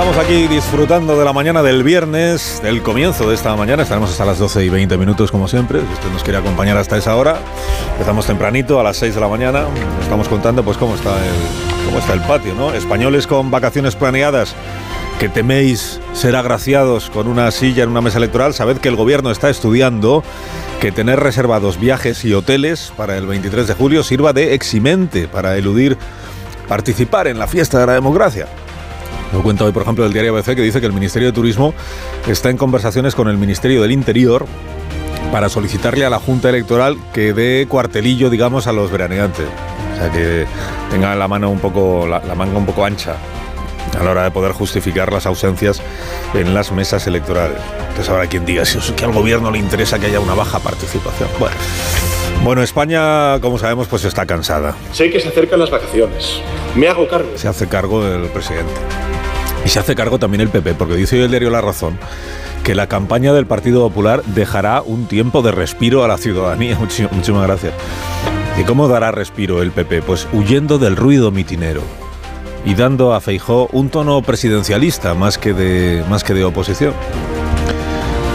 Estamos aquí disfrutando de la mañana del viernes, del comienzo de esta mañana. Estaremos hasta las 12 y 20 minutos, como siempre. Si usted nos quiere acompañar hasta esa hora, empezamos tempranito, a las 6 de la mañana. Estamos contando, pues, cómo está el, cómo está el patio. Españoles con vacaciones planeadas que teméis ser agraciados con una silla en una mesa electoral, sabed que el gobierno está estudiando que tener reservados viajes y hoteles para el 23 de julio sirva de eximente para eludir participar en la fiesta de la democracia. Lo cuenta hoy, por ejemplo, el diario ABC que dice que el Ministerio de Turismo está en conversaciones con el Ministerio del Interior para solicitarle a la Junta Electoral que dé cuartelillo, digamos, a los veraneantes. O sea, que tenga la mano un poco, la, la manga un poco ancha a la hora de poder justificar las ausencias en las mesas electorales. Entonces ahora quien diga si es que al gobierno le interesa que haya una baja participación. Bueno. Bueno, España, como sabemos, pues está cansada. Sé que se acercan las vacaciones. Me hago cargo. Se hace cargo el presidente. Y se hace cargo también el PP, porque dice hoy el diario La Razón que la campaña del Partido Popular dejará un tiempo de respiro a la ciudadanía. Muchísimas gracias. ¿Y cómo dará respiro el PP? Pues huyendo del ruido mitinero y dando a Feijó un tono presidencialista más que de, más que de oposición.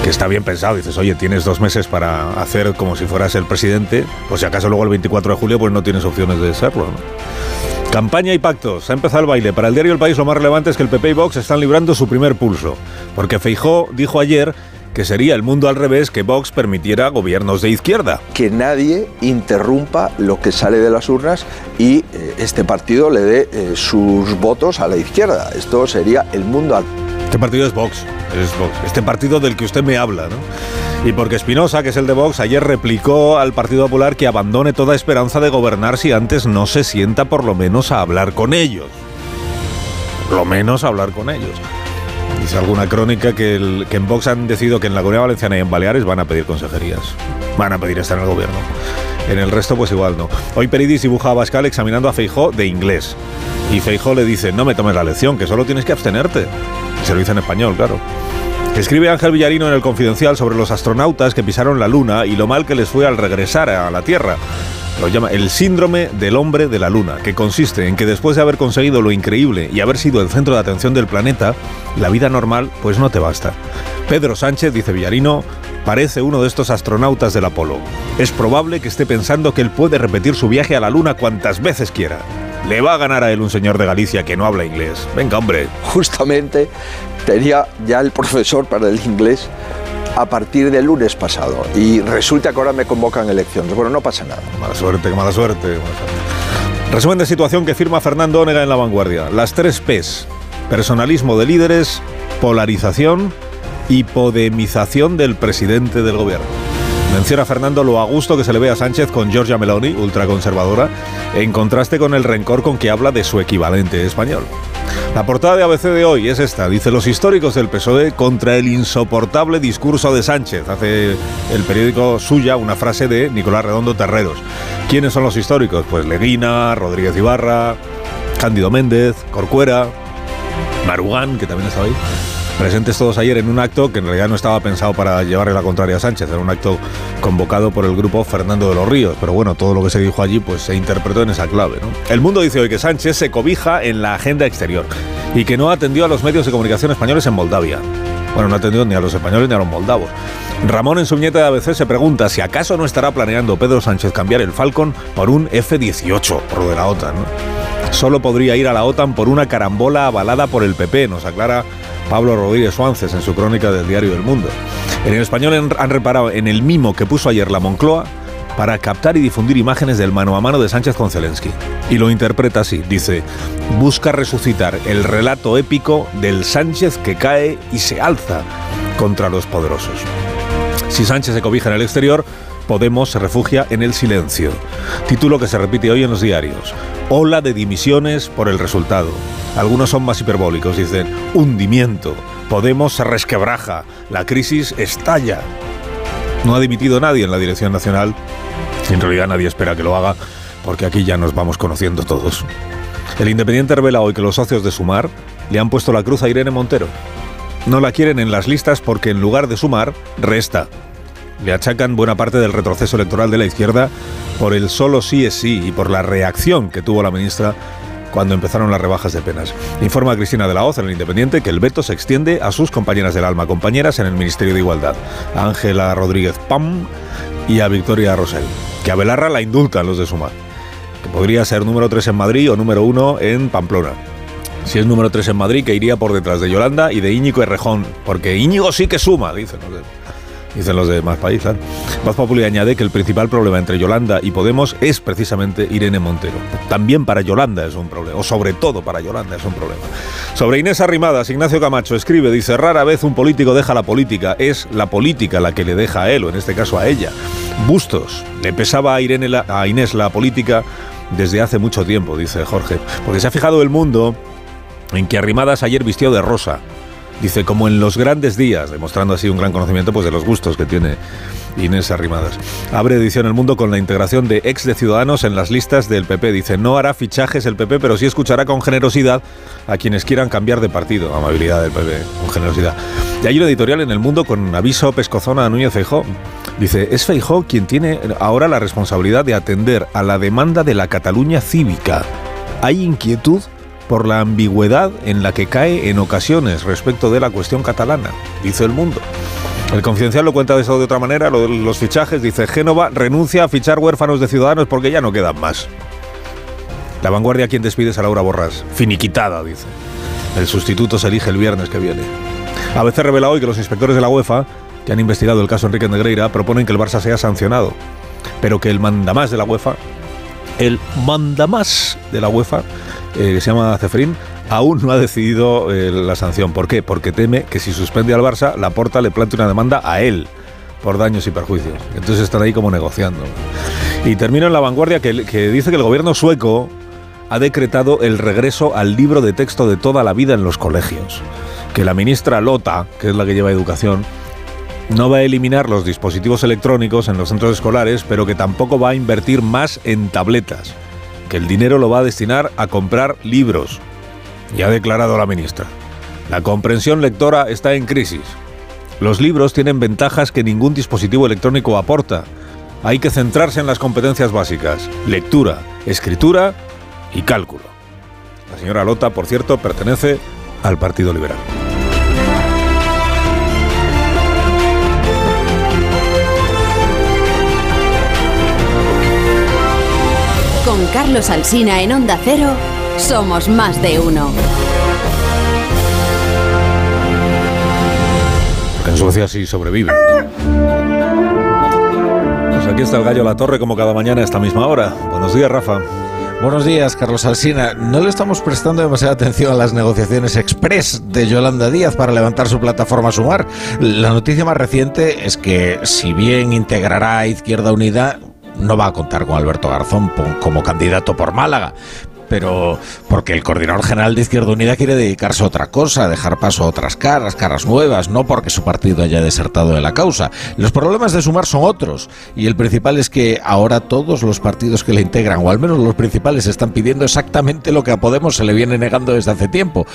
Que está bien pensado, dices, oye, tienes dos meses para hacer como si fueras el presidente, pues si acaso luego el 24 de julio pues no tienes opciones de serlo. Campaña y pactos. Ha empezado el baile. Para el diario El País lo más relevante es que el PP y Vox están librando su primer pulso. Porque Feijó dijo ayer que sería el mundo al revés que Vox permitiera gobiernos de izquierda. Que nadie interrumpa lo que sale de las urnas y eh, este partido le dé eh, sus votos a la izquierda. Esto sería el mundo al Este partido es Vox, es Vox. Este partido del que usted me habla, ¿no? Y porque Espinosa, que es el de Vox, ayer replicó al Partido Popular que abandone toda esperanza de gobernar si antes no se sienta por lo menos a hablar con ellos. Por lo menos a hablar con ellos. Dice alguna crónica que, el- que en Vox han decidido que en la Comunidad Valenciana y en Baleares van a pedir consejerías. Van a pedir estar en el gobierno. En el resto, pues igual no. Hoy Peridis dibuja a Bascal examinando a Feijó de inglés. Y Feijó le dice, no me tomes la lección, que solo tienes que abstenerte. Se lo dice en español, claro. Escribe Ángel Villarino en el Confidencial sobre los astronautas que pisaron la Luna y lo mal que les fue al regresar a la Tierra. Lo llama el síndrome del hombre de la Luna, que consiste en que después de haber conseguido lo increíble y haber sido el centro de atención del planeta, la vida normal pues no te basta. Pedro Sánchez, dice Villarino, parece uno de estos astronautas del Apolo. Es probable que esté pensando que él puede repetir su viaje a la Luna cuantas veces quiera. Le va a ganar a él un señor de Galicia que no habla inglés. Venga, hombre. Justamente tenía ya el profesor para el inglés a partir del lunes pasado y resulta que ahora me convocan elecciones. Bueno, no pasa nada. Mala suerte, mala suerte. mala suerte. Resumen de situación que firma Fernando Onega en La Vanguardia. Las tres Ps. Personalismo de líderes, polarización y podemización del presidente del gobierno. Menciona Fernando lo a gusto que se le ve a Sánchez con Giorgia Meloni, ultraconservadora, en contraste con el rencor con que habla de su equivalente español. La portada de ABC de hoy es esta. Dice los históricos del PSOE contra el insoportable discurso de Sánchez. Hace el periódico suya una frase de Nicolás Redondo Terreros. ¿Quiénes son los históricos? Pues Leguina, Rodríguez Ibarra, Cándido Méndez, Corcuera, Marugán, que también estaba ahí. Presentes todos ayer en un acto que en realidad no estaba pensado para llevarle la contraria a Sánchez, era un acto convocado por el grupo Fernando de los Ríos, pero bueno, todo lo que se dijo allí pues se interpretó en esa clave. ¿no? El mundo dice hoy que Sánchez se cobija en la agenda exterior y que no atendió a los medios de comunicación españoles en Moldavia. Bueno, no atendió ni a los españoles ni a los moldavos. Ramón en su viñeta de ABC se pregunta si acaso no estará planeando Pedro Sánchez cambiar el Falcon por un F-18, por lo de la OTAN. Solo podría ir a la OTAN por una carambola avalada por el PP, nos aclara Pablo Rodríguez Suances en su crónica del diario El Mundo. En el español han reparado en el mimo que puso ayer la Moncloa para captar y difundir imágenes del mano a mano de Sánchez con Zelensky. Y lo interpreta así, dice, busca resucitar el relato épico del Sánchez que cae y se alza contra los poderosos. Si Sánchez se cobija en el exterior, Podemos se refugia en el silencio. Título que se repite hoy en los diarios. Ola de dimisiones por el resultado. Algunos son más hiperbólicos, dicen hundimiento. Podemos se resquebraja. La crisis estalla. No ha dimitido nadie en la dirección nacional. En realidad nadie espera que lo haga, porque aquí ya nos vamos conociendo todos. El Independiente revela hoy que los socios de Sumar le han puesto la cruz a Irene Montero. No la quieren en las listas porque en lugar de sumar, resta. Le achacan buena parte del retroceso electoral de la izquierda por el solo sí es sí y por la reacción que tuvo la ministra cuando empezaron las rebajas de penas. Informa Cristina de la Hoz en el Independiente que el veto se extiende a sus compañeras del alma, compañeras en el Ministerio de Igualdad, a Ángela Rodríguez Pam y a Victoria Rosell, que a Belarra la indultan los de Sumar, que podría ser número 3 en Madrid o número 1 en Pamplona. Si es número 3 en Madrid, que iría por detrás de Yolanda y de Íñigo Errejón, porque Íñigo sí que suma, dicen dicen los de Más País. ¿sabes? Más Populi añade que el principal problema entre Yolanda y Podemos es precisamente Irene Montero. También para Yolanda es un problema, o sobre todo para Yolanda es un problema. Sobre Inés Arrimadas, Ignacio Camacho escribe, dice, rara vez un político deja la política, es la política la que le deja a él, o en este caso a ella. Bustos, le pesaba a, Irene a Inés la política desde hace mucho tiempo, dice Jorge, porque se ha fijado el mundo en que Arrimadas ayer vistió de rosa Dice, como en los grandes días, demostrando así un gran conocimiento pues, de los gustos que tiene Inés Arrimadas. Abre edición El Mundo con la integración de ex de Ciudadanos en las listas del PP. Dice, no hará fichajes el PP, pero sí escuchará con generosidad a quienes quieran cambiar de partido. Amabilidad del PP, con generosidad. Y hay un editorial en El Mundo con aviso pescozona a Núñez Feijó. Dice, es Feijó quien tiene ahora la responsabilidad de atender a la demanda de la Cataluña cívica. Hay inquietud por la ambigüedad en la que cae en ocasiones respecto de la cuestión catalana, dice el mundo. El confidencial lo cuenta de eso de otra manera, lo de los fichajes, dice Génova renuncia a fichar huérfanos de ciudadanos porque ya no quedan más. La vanguardia quien despide es a Laura Borras, finiquitada, dice. El sustituto se elige el viernes que viene. A veces revela hoy que los inspectores de la UEFA, que han investigado el caso Enrique Negreira, proponen que el Barça sea sancionado, pero que el mandamás de la UEFA, el mandamás de la UEFA, eh, que se llama Cefrín, aún no ha decidido eh, la sanción. ¿Por qué? Porque teme que si suspende al Barça, la Porta le plante una demanda a él por daños y perjuicios. Entonces están ahí como negociando. Y termino en la vanguardia que, que dice que el gobierno sueco ha decretado el regreso al libro de texto de toda la vida en los colegios. Que la ministra Lota, que es la que lleva educación, no va a eliminar los dispositivos electrónicos en los centros escolares, pero que tampoco va a invertir más en tabletas que el dinero lo va a destinar a comprar libros. Ya ha declarado la ministra. La comprensión lectora está en crisis. Los libros tienen ventajas que ningún dispositivo electrónico aporta. Hay que centrarse en las competencias básicas, lectura, escritura y cálculo. La señora Lota, por cierto, pertenece al Partido Liberal. Con Carlos Alsina en Onda Cero, somos más de uno. En Suecia sí sobrevive. Pues aquí está el gallo a la torre como cada mañana a esta misma hora. Buenos días, Rafa. Buenos días, Carlos Alsina. No le estamos prestando demasiada atención a las negociaciones express de Yolanda Díaz para levantar su plataforma Sumar. La noticia más reciente es que, si bien integrará a Izquierda Unida, no va a contar con Alberto Garzón como candidato por Málaga, pero porque el coordinador general de Izquierda Unida quiere dedicarse a otra cosa, dejar paso a otras caras, caras nuevas, no porque su partido haya desertado de la causa. Los problemas de sumar son otros, y el principal es que ahora todos los partidos que le integran, o al menos los principales, están pidiendo exactamente lo que a Podemos se le viene negando desde hace tiempo.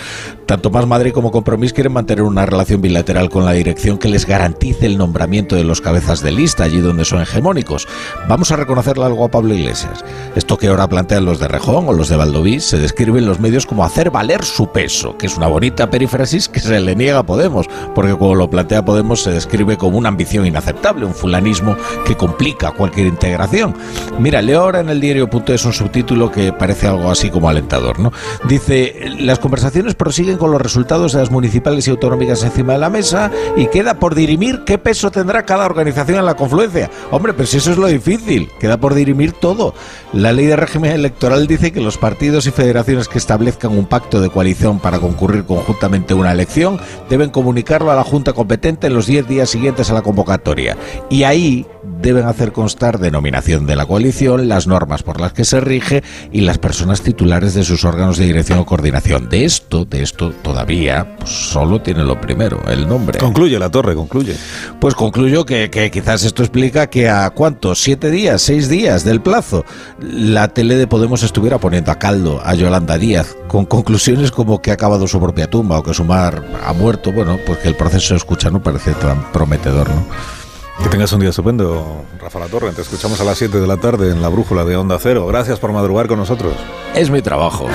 Tanto Más Madrid como Compromís quieren mantener una relación bilateral con la dirección que les garantice el nombramiento de los cabezas de lista allí donde son hegemónicos. Vamos a reconocerle algo a Pablo Iglesias. Esto que ahora plantean los de Rejón o los de Valdoví se describe en los medios como hacer valer su peso, que es una bonita perífrasis que se le niega a Podemos, porque como lo plantea Podemos se describe como una ambición inaceptable, un fulanismo que complica cualquier integración. Mira, leo ahora en el diario.es un subtítulo que parece algo así como alentador, ¿no? Dice, las conversaciones prosiguen con los resultados de las municipales y autonómicas encima de la mesa y queda por dirimir qué peso tendrá cada organización en la confluencia. Hombre, pero si eso es lo difícil, queda por dirimir todo. La ley de régimen electoral dice que los partidos y federaciones que establezcan un pacto de coalición para concurrir conjuntamente a una elección deben comunicarlo a la Junta competente en los 10 días siguientes a la convocatoria. Y ahí deben hacer constar denominación de la coalición, las normas por las que se rige y las personas titulares de sus órganos de dirección o coordinación. De esto, de esto todavía pues, solo tiene lo primero, el nombre. Concluye la torre, concluye. Pues concluyo que, que quizás esto explica que a cuántos, siete días, seis días del plazo, la tele de Podemos estuviera poniendo a caldo a Yolanda Díaz, con conclusiones como que ha acabado su propia tumba o que Sumar ha muerto. Bueno, pues que el proceso de escucha no parece tan prometedor, ¿no? Que tengas un día estupendo, Rafa La Torre. Te escuchamos a las 7 de la tarde en la brújula de Onda Cero. Gracias por madrugar con nosotros. Es mi trabajo.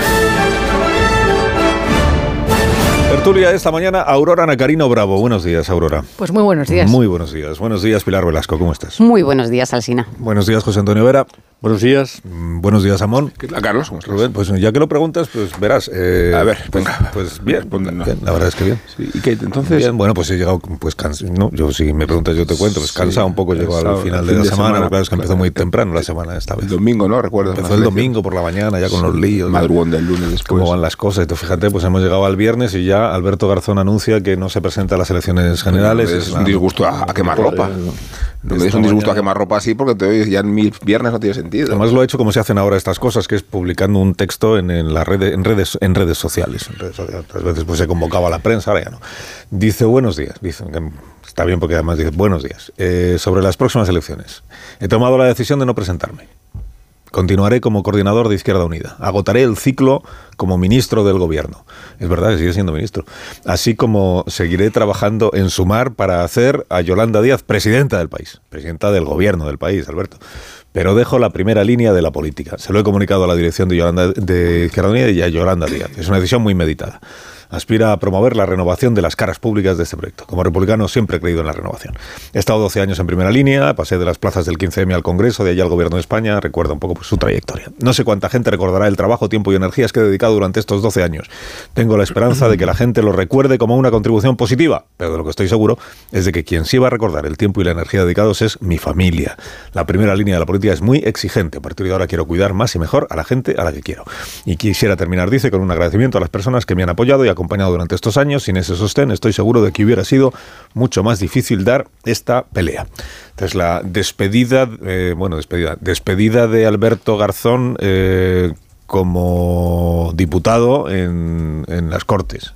Tertulia esta mañana, Aurora Nacarino Bravo. Buenos días, Aurora. Pues muy buenos días. Muy buenos días. Buenos días, Pilar Velasco. ¿Cómo estás? Muy buenos días, Alsina. Buenos días, José Antonio Vera. Buenos días. Mm, Buenos días, Amón. ¿Qué tal, Carlos? ¿Cómo estás? Rubén, pues ya que lo preguntas, pues verás. eh, A ver, pues, venga. pues bien, no. bien, la verdad es que bien. Sí, ¿Y qué? Entonces, Bien, bueno, pues he llegado, pues cansado, no, yo si me preguntas yo te cuento, pues Sí, cansado un poco, llego al final el de fin la de semana, semana, claro, es que empezó muy claro. temprano la semana esta vez. el domingo, ¿no? Recuerdo. Empezó el domingo por la mañana, ya con los líos. Madrugón del lunes después. cómo van las cosas. Tú fíjate, pues hemos llegado al viernes y ya Alberto Garzón anuncia que no se presenta a las elecciones generales. Es un disgusto a, a quemar ropa. No me des un disgusto a quemar ropa así porque te oyes ya en mil viernes no tiene sentido. Además lo ha hecho como se hacen ahora estas cosas, que es publicando un texto en, en redes, en redes sociales. En redes sociales. Otras veces pues se convocaba a la prensa, ahora ya no. Dice buenos días, dice está bien porque además dice buenos días. Eh, sobre las próximas elecciones. He tomado la decisión de no presentarme. Continuaré como coordinador de Izquierda Unida. Agotaré el ciclo como ministro del gobierno. Es verdad que sigue siendo ministro. Así como seguiré trabajando en Sumar para hacer a Yolanda Díaz presidenta del país. Presidenta del gobierno del país, Alberto. Pero dejo la primera línea de la política. Se lo he comunicado a la dirección de, Yolanda, de Izquierda Unida y a Yolanda Díaz. Es una decisión muy meditada. Aspira a promover la renovación de las caras públicas de este proyecto. Como republicano siempre he creído en la renovación. He estado 12 años en primera línea, pasé de las plazas del 15M al Congreso, de allí al Gobierno de España, recuerda un poco pues, su trayectoria. No sé cuánta gente recordará el trabajo, tiempo y energías que he dedicado durante estos 12 años. Tengo la esperanza de que la gente lo recuerde como una contribución positiva, pero de lo que estoy seguro es de que quien sí va a recordar el tiempo y la energía dedicados es mi familia. La primera línea de la política es muy exigente. A partir de ahora quiero cuidar más y mejor a la gente a la que quiero. Y quisiera terminar, dice, con un agradecimiento a las personas que me han apoyado y acompañado durante estos años. Sin ese sostén, estoy seguro de que hubiera sido mucho más difícil dar esta pelea. Entonces, la despedida, eh, bueno, despedida, despedida de Alberto Garzón eh, como diputado en, en las Cortes.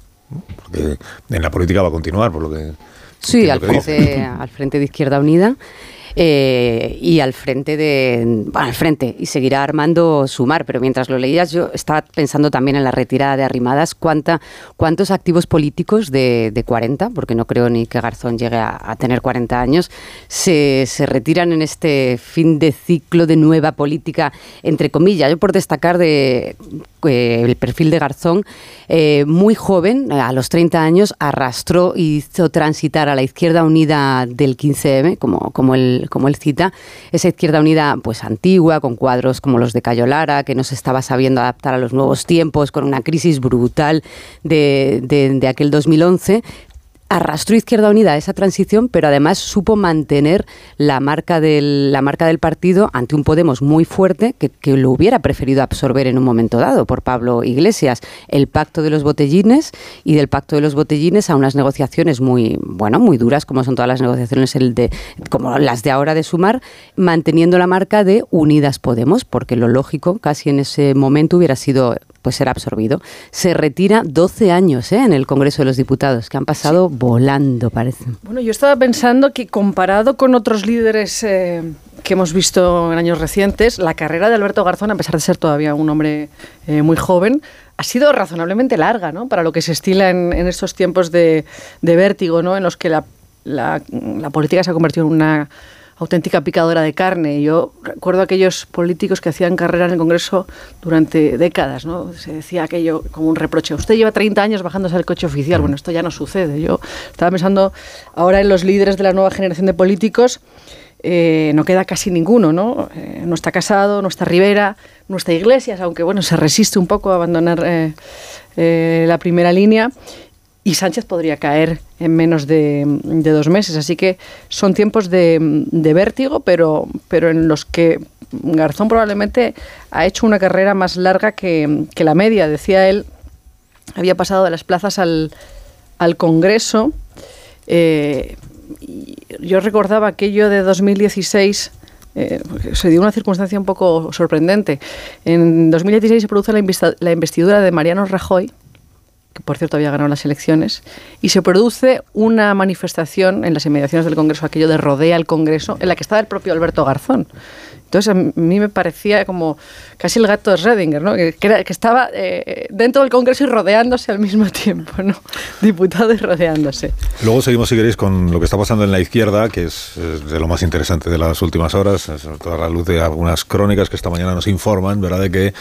Porque en la política va a continuar, por lo que. Sí, al frente, al frente de Izquierda Unida. Eh, y al frente de al frente y seguirá armando sumar pero mientras lo leías yo estaba pensando también en la retirada de Arrimadas. Cuánta cuántos activos políticos de, de 40 porque no creo ni que Garzón llegue a, a tener 40 años se, se retiran en este fin de ciclo de nueva política entre comillas yo por destacar de eh, el perfil de Garzón eh, muy joven a los 30 años arrastró y hizo transitar a la izquierda unida del 15M como, como él como cita, esa izquierda unida pues antigua, con cuadros como los de Cayo Lara, que no se estaba sabiendo adaptar a los nuevos tiempos, con una crisis brutal de, de, de aquel 2011, arrastró Izquierda Unida a esa transición, pero además supo mantener la marca del, la marca del partido ante un Podemos muy fuerte que, que, lo hubiera preferido absorber en un momento dado por Pablo Iglesias. El pacto de los botellines y del pacto de los botellines a unas negociaciones muy, bueno, muy duras, como son todas las negociaciones el de, como las de ahora de Sumar, manteniendo la marca de Unidas Podemos, porque lo lógico casi en ese momento hubiera sido pues ser absorbido. Se retira 12 años ¿eh? en el Congreso de los Diputados, que han pasado sí. volando, parece. Bueno, yo estaba pensando que comparado con otros líderes eh, que hemos visto en años recientes, la carrera de Alberto Garzón, a pesar de ser todavía un hombre eh, muy joven, ha sido razonablemente larga, ¿no? Para lo que se estila en, en estos tiempos de, de, vértigo, ¿no? En los que la, la, la política se ha convertido en una auténtica picadora de carne. Yo recuerdo aquellos políticos que hacían carrera en el Congreso durante décadas, ¿no? Se decía aquello como un reproche. Usted lleva 30 años bajándose al coche oficial. Bueno, esto ya no sucede. Yo estaba pensando ahora en los líderes de la nueva generación de políticos. Eh, no queda casi ninguno, ¿no? Eh, está Casado, no está Rivera, no está Iglesias, aunque bueno, se resiste un poco a abandonar eh, la primera línea y Sánchez podría caer en menos de, dos meses. Así que son tiempos de, de, vértigo, pero, pero en los que Garzón probablemente ha hecho una carrera más larga que, la media. Decía él, había pasado de las plazas al, al Congreso. Eh, yo recordaba aquello de 2016. Eh, se dio una circunstancia un poco sorprendente. En 2016 se produce la investidura de Mariano Rajoy, que por cierto había ganado las elecciones, y se produce una manifestación en las inmediaciones del Congreso, aquello de rodea el Congreso, en la que estaba el propio Alberto Garzón. Entonces a mí me parecía como casi el gato de Redinger, ¿no? que, que estaba eh, dentro del Congreso y rodeándose al mismo tiempo, ¿no? diputado y rodeándose. Luego seguimos, si queréis, con lo que está pasando en la izquierda, que es, de lo más interesante de las últimas horas, sobre todo a la luz de algunas crónicas que esta mañana nos informan, ¿verdad?, de que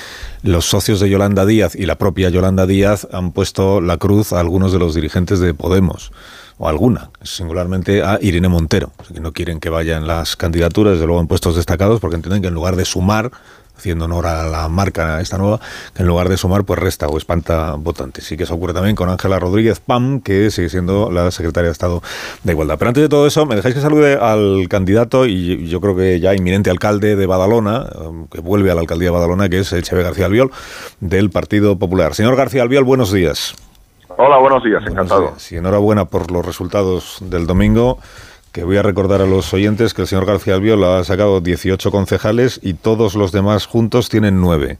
los socios de Yolanda Díaz y la propia Yolanda Díaz han puesto la cruz a algunos de los dirigentes de Podemos. O alguna, singularmente a Irene Montero. Que no quieren que vaya en las candidaturas, desde luego en puestos destacados, porque entienden que en lugar de sumar, haciendo honor a la marca esta nueva, que en lugar de sumar, pues resta o espanta votantes. Y que eso ocurre también con Ángela Rodríguez Pam, que sigue siendo la secretaria de Estado de Igualdad. Pero antes de todo eso, me dejáis que salude al candidato y yo creo que ya inminente alcalde de Badalona, eh, que vuelve a la alcaldía de Badalona, que es Echeve García Albiol, del Partido Popular. Señor García Albiol, buenos días. Hola, buenos días, Buenos encantado. días. Y enhorabuena por los resultados del domingo. Que voy a recordar a los oyentes que el señor García Albiol ha sacado 18 concejales y todos los demás juntos tienen 9.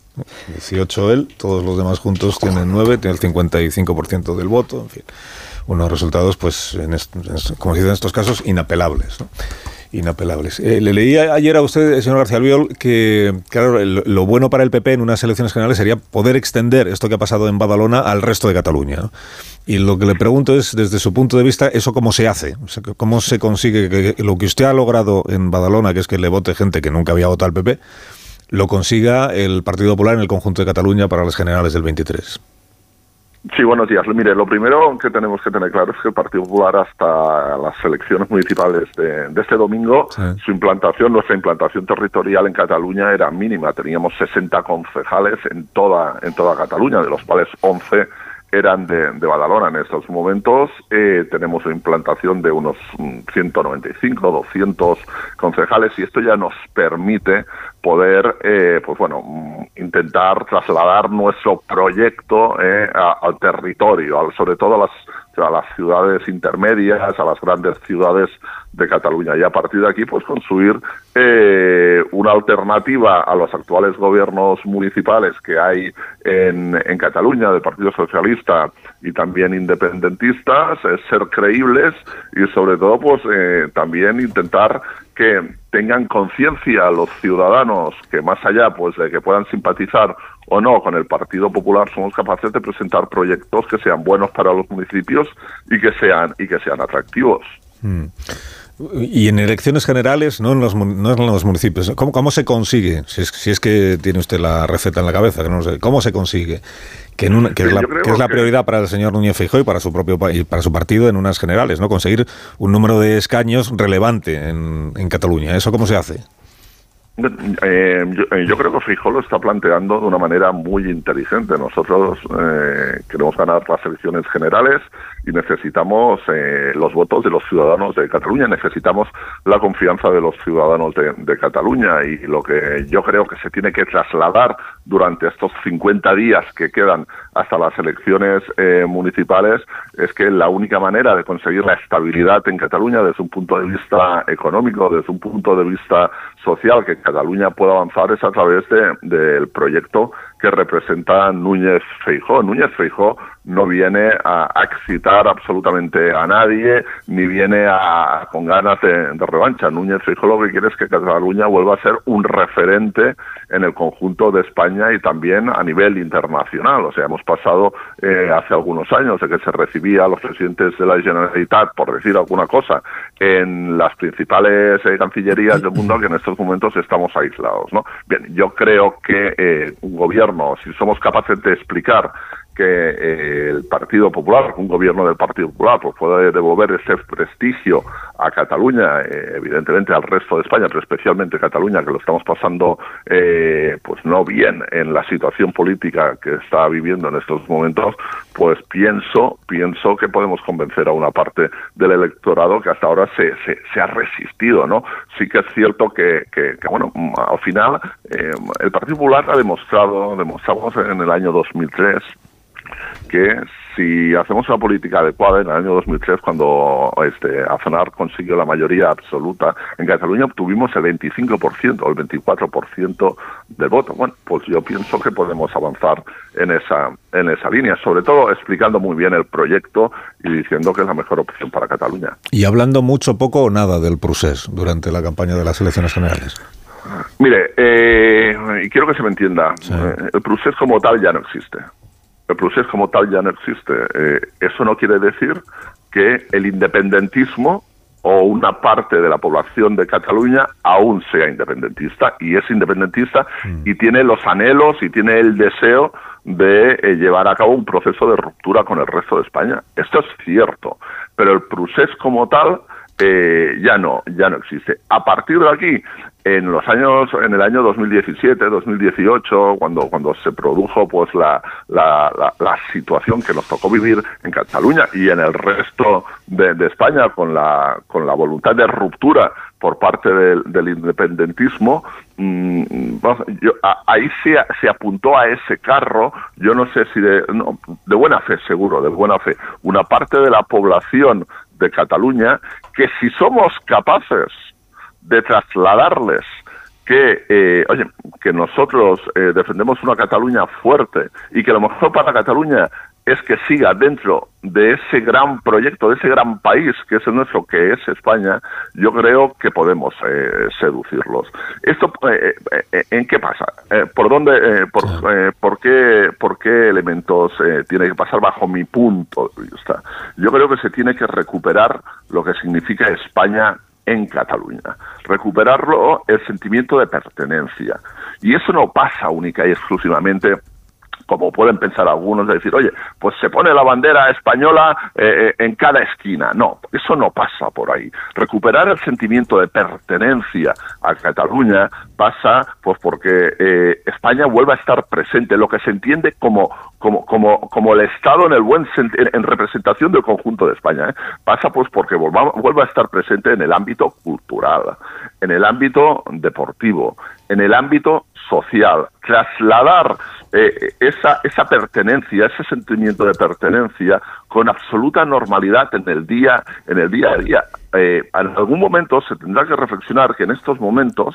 18 él, todos los demás juntos tienen 9, tiene el 55% del voto, en fin. Unos resultados, pues, en como se dice en estos casos, inapelables. ¿no? Inapelables. Eh, le leí ayer a usted, señor García Albiol, que claro, lo bueno para el PP en unas elecciones generales sería poder extender esto que ha pasado en Badalona al resto de Cataluña. Y lo que le pregunto es, desde su punto de vista, ¿eso cómo se hace? ¿Cómo se consigue que lo que usted ha logrado en Badalona, que es que le vote gente que nunca había votado al PP, lo consiga el Partido Popular en el conjunto de Cataluña para las generales del 23? Sí, buenos días. Mire, lo primero que tenemos que tener claro es que el Partido Popular hasta las elecciones municipales de, de este domingo, Sí. su implantación, nuestra implantación territorial en Cataluña era mínima. Teníamos 60 concejales en toda, en toda Cataluña, de los cuales 11 eran de, Badalona. En estos momentos eh, tenemos una implantación de unos mm, 195, 200 concejales y esto ya nos permite poder, eh, pues bueno, mm, intentar trasladar nuestro proyecto eh, a- al territorio, al- sobre todo a las, a las ciudades intermedias, a las grandes ciudades de Cataluña. Y a partir de aquí pues construir eh, una alternativa a los actuales gobiernos municipales que hay en, Cataluña del Partido Socialista y también independentistas, es ser creíbles y sobre todo pues eh, también intentar que tengan conciencia los ciudadanos que más allá pues de que puedan simpatizar o no con el Partido Popular somos capaces de presentar proyectos que sean buenos para los municipios y que sean y que sean atractivos. Mm. Y en elecciones generales, no en los, no en los municipios. ¿Cómo, cómo se consigue? Si es, si es que tiene usted la receta en la cabeza, que no sé. ¿Cómo se consigue? Que, en una- que es la, yo creo que es la que- prioridad para el señor Núñez Feijóo y para su propio y para su partido en unas generales, ¿no? Conseguir un número de escaños relevante en, en Cataluña. ¿Eso cómo se hace? Eh, yo, eh, yo creo que Feijóo lo está planteando de una manera muy inteligente. Nosotros eh, queremos ganar las elecciones generales y necesitamos eh, los votos de los ciudadanos de Cataluña, necesitamos la confianza de los ciudadanos de, de Cataluña y lo que yo creo que se tiene que trasladar durante estos 50 días que quedan hasta las elecciones eh, municipales es que la única manera de conseguir la estabilidad en Cataluña desde un punto de vista económico, desde un punto de vista social, que Cataluña pueda avanzar es a través de- del proyecto que representa Núñez Feijó. Núñez Feijó no viene a, excitar absolutamente a nadie, ni viene a, con ganas de, revancha. Núñez Feijó lo que quiere es que Cataluña vuelva a ser un referente en el conjunto de España y también a nivel internacional. O sea, hemos pasado eh, hace algunos años de que se recibía a los presidentes de la Generalitat, por decir alguna cosa, en las principales eh, cancillerías del mundo, que en estos momentos estamos aislados. Bien, yo creo que eh, un gobierno, si somos capaces de explicar que eh, el Partido Popular, un gobierno del Partido Popular, pues puede devolver ese prestigio a Cataluña, eh, evidentemente al resto de España, pero especialmente a Cataluña, que lo estamos pasando eh, pues no bien en la situación política que está viviendo en estos momentos, pues pienso, pienso que podemos convencer a una parte del electorado que hasta ahora se, se, ha resistido, ¿no? Sí que es cierto que, que, que, bueno, al final eh, el Partido Popular ha demostrado, demostramos en el año 2003 que si hacemos una política adecuada, en el año 2003, cuando este, Aznar consiguió la mayoría absoluta, en Cataluña obtuvimos el 25% o el 24% del voto. Bueno, pues yo pienso que podemos avanzar en esa, en esa línea, sobre todo explicando muy bien el proyecto y diciendo que es la mejor opción para Cataluña. Y hablando mucho, poco o nada del procés durante la campaña de las elecciones generales. Mire, eh, y quiero que se me entienda, eh, el procés como tal ya no existe. El procés como tal ya no existe. Eh, eso no quiere decir que el independentismo o una parte de la población de Cataluña aún sea independentista y es independentista y tiene los anhelos y tiene el deseo de eh, llevar a cabo un proceso de ruptura con el resto de España. Esto es cierto, pero el procés como tal eh, ya no ya no existe. A partir de aquí, en los años en el año 2017, 2018, cuando cuando se produjo pues la, la, situación que nos tocó vivir en Cataluña y en el resto de, España con la con la voluntad de ruptura por parte del, independentismo, mm, yo, a- ahí se, se apuntó a ese carro, yo no sé si de, no, de buena fe, seguro, de buena fe, una parte de la población de Cataluña que si somos capaces de trasladarles que, eh, oye, que nosotros eh, defendemos una Cataluña fuerte y que lo mejor para Cataluña es que siga dentro de ese gran proyecto, de ese gran país que es el nuestro, que es España, yo creo que podemos eh, seducirlos. ¿Esto eh, eh, en qué pasa? Eh, ¿Por dónde, eh, por, eh, por, qué, por qué elementos eh, tiene que pasar bajo mi punto de vista? Yo creo que se tiene que recuperar lo que significa España en Cataluña. Recuperarlo el sentimiento de pertenencia. Y eso no pasa única y exclusivamente como pueden pensar algunos, de decir, oye, pues se pone la bandera española eh, eh, en cada esquina. No, eso no pasa por ahí. Recuperar el sentimiento de pertenencia a Cataluña pasa pues porque eh, España vuelva a estar presente, lo que se entiende como como como como el Estado en el buen en, en representación del conjunto de España. ¿eh? Pasa pues porque volva, vuelva a estar presente en el ámbito cultural, en el ámbito deportivo, en el ámbito social, trasladar eh, esa, esa pertenencia, ese sentimiento de pertenencia con absoluta normalidad en el día, en el día a día. Eh, en algún momento se tendrá que reflexionar que en estos momentos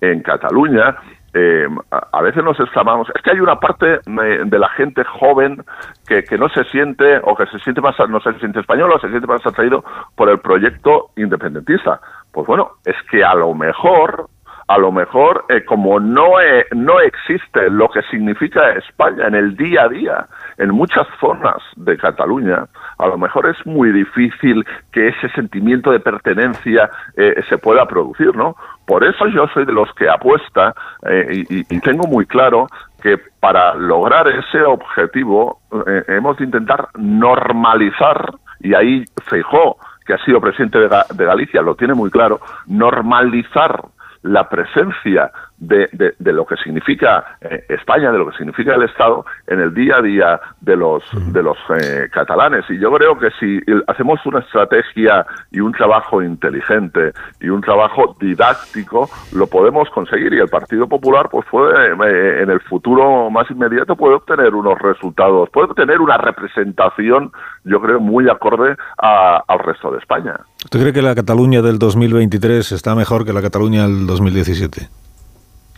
en Cataluña eh, a, veces nos exclamamos, es que hay una parte eh, de la gente joven que, que no se siente o que se siente más, no se siente español o se siente más atraído por el proyecto independentista. Pues bueno, es que a lo mejor a lo mejor eh, como no eh, no existe lo que significa España en el día a día en muchas zonas de Cataluña a lo mejor es muy difícil que ese sentimiento de pertenencia eh, se pueda producir no por eso yo soy de los que apuesta eh, y, y- tengo muy claro que para lograr ese objetivo eh, hemos de intentar normalizar y ahí Feijó que ha sido presidente de Galicia lo tiene muy claro normalizar la presencia de, de- de lo que significa eh, España, de lo que significa el Estado en el día a día de los de los eh, catalanes. Y yo creo que si hacemos una estrategia y un trabajo inteligente y un trabajo didáctico, lo podemos conseguir. Y el Partido Popular, pues puede eh, en el futuro más inmediato puede obtener unos resultados, puede obtener una representación, yo creo, muy acorde a- al resto de España. ¿Usted cree que la Cataluña del 2023 está mejor que la Cataluña del 2017?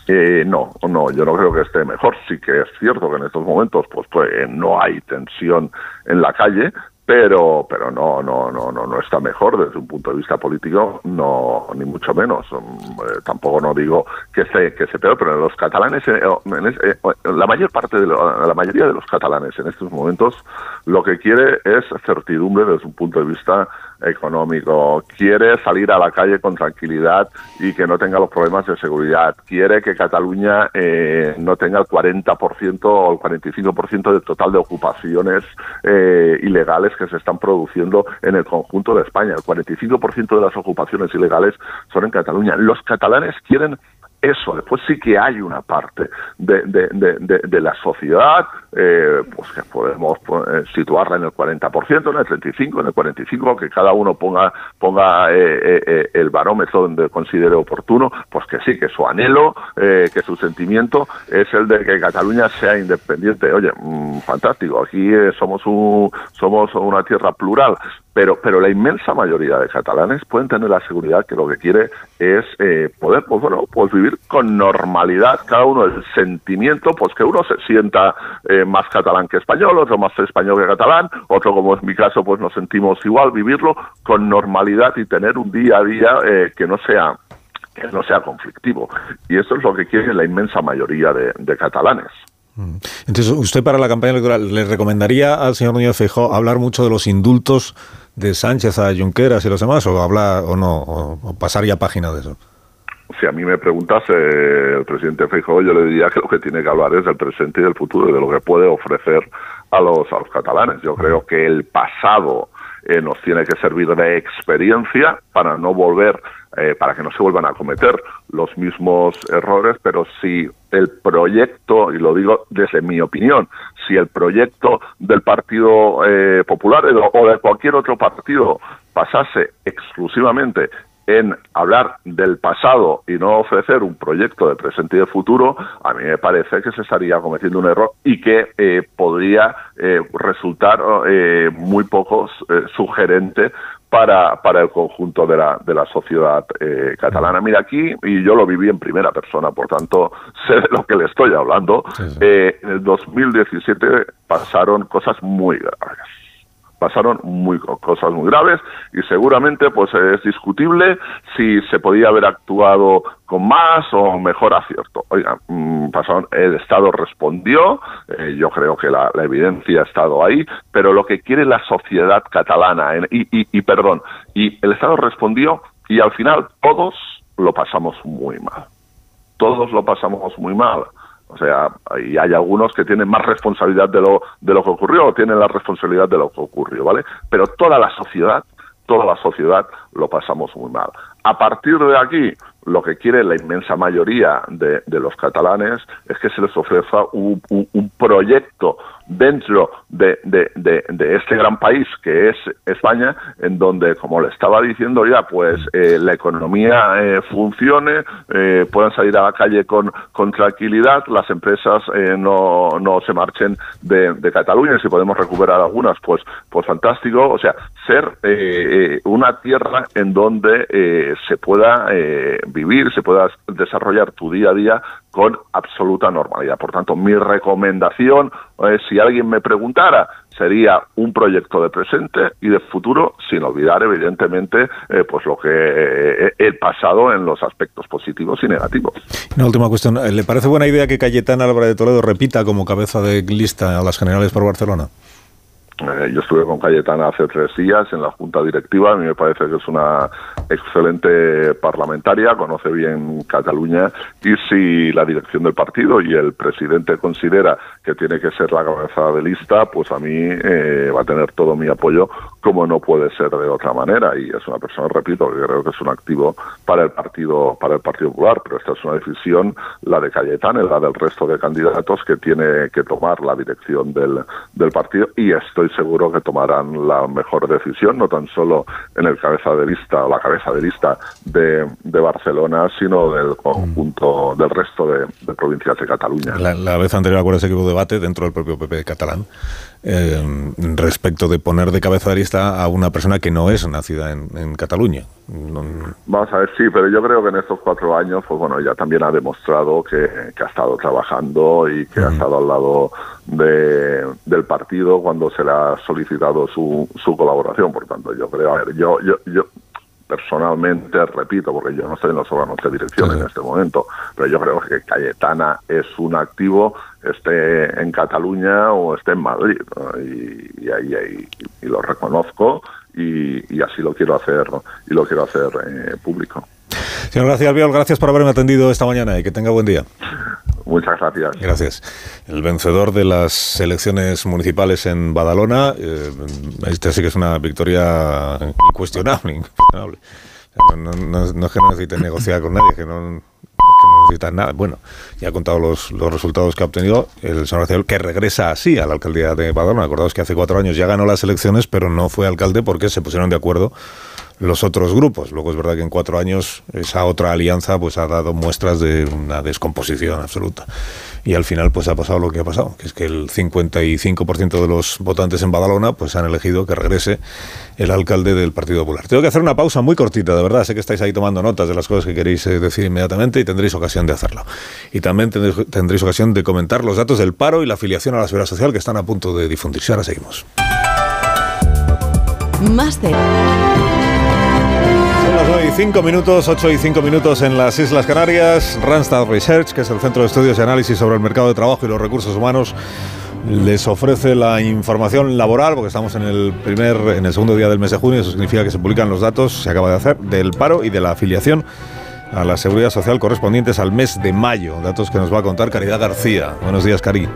Eh, no, no, yo no creo que esté mejor. Sí que es cierto que en estos momentos, pues, pues eh, no hay tensión en la calle, pero, pero no, no, no, no, no está mejor desde un punto de vista político, no, ni mucho menos. Mm, eh, tampoco no digo que esté, que esté peor, pero los catalanes, eh, la mayor parte de la mayoría de los catalanes en estos momentos lo que quiere es certidumbre desde un punto de vista económico, quiere salir a la calle con tranquilidad y que no tenga los problemas de seguridad, quiere que Cataluña eh, no tenga el 40% o el 45% del total de ocupaciones eh, ilegales que se están produciendo en el conjunto de España. El 45% de las ocupaciones ilegales son en Cataluña. Los catalanes quieren eso, después sí que hay una parte de, de, de, la sociedad, eh, pues que podemos eh, situarla en el 40%, en el 35%, en el 45%, que cada uno ponga, ponga eh, eh, eh, el barómetro donde considere oportuno, pues que sí, que su anhelo, que su sentimiento es el de que Cataluña sea independiente. Oye, mm, fantástico, aquí somos, un, somos una tierra plural, pero, pero la inmensa mayoría de catalanes pueden tener la seguridad que lo que quiere es eh, poder, pues bueno, pues vivir con normalidad cada uno el sentimiento, pues que uno se sienta eh, más catalán que español, otro más español que catalán, otro como es mi caso, pues nos sentimos igual, vivirlo con normalidad y tener un día a día eh, que no sea que no sea conflictivo. Y eso es lo que quiere la inmensa mayoría de, catalanes. Entonces, ¿usted para la campaña electoral le recomendaría al señor Núñez Feijóo hablar mucho de los indultos de Sánchez a Junqueras y los demás, o hablar o no, o, o pasar ya página de eso? Si a mí me preguntase el presidente Feijóo, yo le diría que lo que tiene que hablar es del presente y del futuro, y de lo que puede ofrecer a los, a los catalanes. Yo creo que el pasado eh, nos tiene que servir de experiencia para no volver, eh, para que no se vuelvan a cometer los mismos errores, pero si el proyecto, y lo digo desde mi opinión, si el proyecto del Partido eh, Popular o de cualquier otro partido pasase exclusivamente en hablar del pasado y no ofrecer un proyecto de presente y de futuro, a mí me parece que se estaría cometiendo un error y que eh, podría eh, resultar eh, muy poco eh, sugerente para, para el conjunto de la, de la sociedad eh, catalana. Mira, aquí, y yo lo viví en primera persona, por tanto, sé de lo que le estoy hablando, eh, en el 2017 pasaron cosas muy graves pasaron muy cosas muy graves y seguramente pues es discutible si se podía haber actuado con más o mejor acierto. Oiga, mmm, pasaron, el Estado respondió, eh, yo creo que la, evidencia ha estado ahí, pero lo que quiere la sociedad catalana y, y, y perdón, y el Estado respondió y al final todos lo pasamos muy mal. Todos lo pasamos muy mal. O sea, y hay algunos que tienen más responsabilidad de lo, de lo que ocurrió, o tienen la responsabilidad de lo que ocurrió, ¿vale? Pero toda la sociedad, toda la sociedad lo pasamos muy mal. A partir de aquí, lo que quiere la inmensa mayoría de, de los catalanes es que se les ofrezca un, proyecto dentro de, de, de, este gran país que es España, en donde, como le estaba diciendo ya, pues eh, la economía eh, funcione, eh, puedan salir a la calle con, con tranquilidad, las empresas eh, no, no se marchen de, Cataluña, y si podemos recuperar algunas, pues, pues fantástico. O sea, ser eh, una tierra en donde se pueda vivir, se pueda desarrollar tu día a día con absoluta normalidad. Por tanto, mi recomendación es, alguien me preguntara, sería un proyecto de presente y de futuro, sin olvidar, evidentemente, eh, pues lo que eh, el pasado en los aspectos positivos y negativos. Una última cuestión. ¿Le parece buena idea que Cayetana Álvarez de Toledo repita como cabeza de lista a las generales por Barcelona? Eh, yo estuve con Cayetana hace tres días en la junta directiva. A mí me parece que es una excelente parlamentaria, conoce bien Cataluña y si la dirección del partido y el presidente considera que tiene que ser la cabeza de lista, pues a mí eh, va a tener todo mi apoyo, como no puede ser de otra manera. Y es una persona, repito, que creo que es un activo para el partido, para el Partido Popular. Pero esta es una decisión, la de Cayetana, la del resto de candidatos que tiene que tomar la dirección del, del partido y estoy seguro que tomarán la mejor decisión, no tan solo en el cabeza de lista o la cabeza de lista de, de Barcelona, sino del conjunto del resto de, de provincias de Cataluña. La, la, vez anterior, acuérdese que hubo debate dentro del propio PP catalán eh, respecto de poner de cabeza de lista a una persona que no es nacida en, en Cataluña. No, Vamos a ver, sí, pero yo creo que en estos cuatro años, pues bueno, ya también ha demostrado que, que ha estado trabajando y que uh -huh. ha estado al lado de, del partido cuando se le ha solicitado su, su colaboración. Por tanto, yo creo, a ver, yo, yo, yo personalmente, repito, porque yo no estoy en los órganos de dirección sí. en este momento, pero yo creo que Cayetana es un activo, esté en Cataluña o esté en Madrid, ¿no? y, y, y, y, lo reconozco y, y, así lo quiero hacer y lo quiero hacer eh, público. Señor García Albiol, gracias por haberme atendido esta mañana y que tenga buen día. Muchas gracias. Gracias. El vencedor de las elecciones municipales en Badalona, eh, este sí que es una victoria incuestionable. incuestionable. No, no, no, no, es que no necesite negociar con nadie, que no, que no necesita nada. Bueno, ya ha contado los, los resultados que ha obtenido el señor García que regresa así a la alcaldía de Badalona. Acordaos que hace cuatro años ya ganó las elecciones, pero no fue alcalde porque se pusieron de acuerdo los otros grupos. Luego es verdad que en cuatro años esa otra alianza pues ha dado muestras de una descomposición absoluta. Y al final pues ha pasado lo que ha pasado, que es que el 55% de los votantes en Badalona pues han elegido que regrese el alcalde del Partido Popular. Tengo que hacer una pausa muy cortita, de verdad. Sé que estáis ahí tomando notas de las cosas que queréis eh, decir inmediatamente y tendréis ocasión de hacerlo. Y también tendréis, ocasión de comentar los datos del paro y la afiliación a la seguridad social que están a punto de difundirse. Ahora seguimos. Más de Son las 9 y 5 minutos, 8 y 5 minutos en las Islas Canarias. Randstad Research, que es el Centro de Estudios y Análisis sobre el Mercado de Trabajo y los Recursos Humanos, les ofrece la información laboral, porque estamos en el primer, en el segundo día del mes de junio, eso significa que se publican los datos, se acaba de hacer, del paro y de la afiliación a la Seguridad Social correspondientes al mes de mayo. Datos que nos va a contar Caridad García. Buenos días, Cari.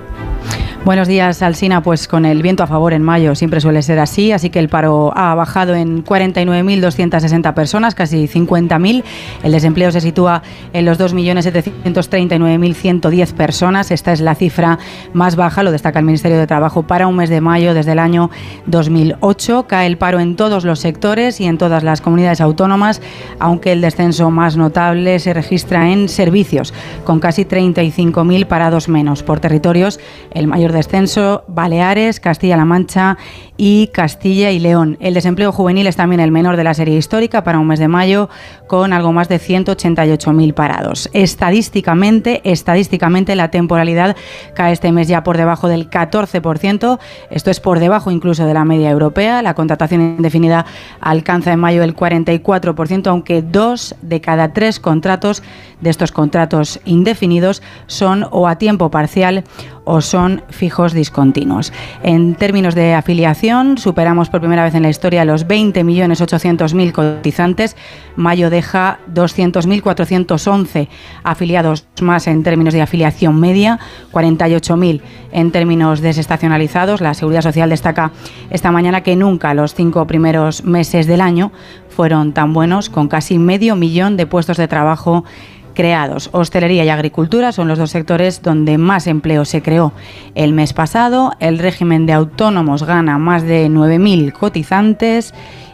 Buenos días, Alsina. Pues con el viento a favor en mayo siempre suele ser así, así que el paro ha bajado en 49.260 personas, casi 50.000. El desempleo se sitúa en los 2.739.110 personas. Esta es la cifra más baja, lo destaca el Ministerio de Trabajo, para un mes de mayo desde el año 2008. Cae el paro en todos los sectores y en todas las comunidades autónomas, aunque el descenso más notable se registra en servicios, con casi 35.000 parados menos. Por territorios, el mayor descenso, Baleares, Castilla-La Mancha y Castilla y León. El desempleo juvenil es también el menor de la serie histórica para un mes de mayo, con algo más de 188.000 parados. Estadísticamente, estadísticamente la temporalidad cae este mes ya por debajo del 14%. Esto es por debajo incluso de la media europea. La contratación indefinida alcanza en mayo el 44%, aunque dos de cada tres contratos de estos contratos indefinidos son o a tiempo parcial o son fijos discontinuos. En términos de afiliación, superamos por primera vez en la historia los 20.800.000 cotizantes. Mayo deja 200.411 afiliados más en términos de afiliación media, 48.000 en términos desestacionalizados. La Seguridad Social destaca esta mañana que nunca los cinco primeros meses del año fueron tan buenos, con casi medio millón de puestos de trabajo creados. Hostelería y agricultura son los dos sectores donde más empleo se creó el mes pasado. El régimen de autónomos gana más de 9.000 cotizantes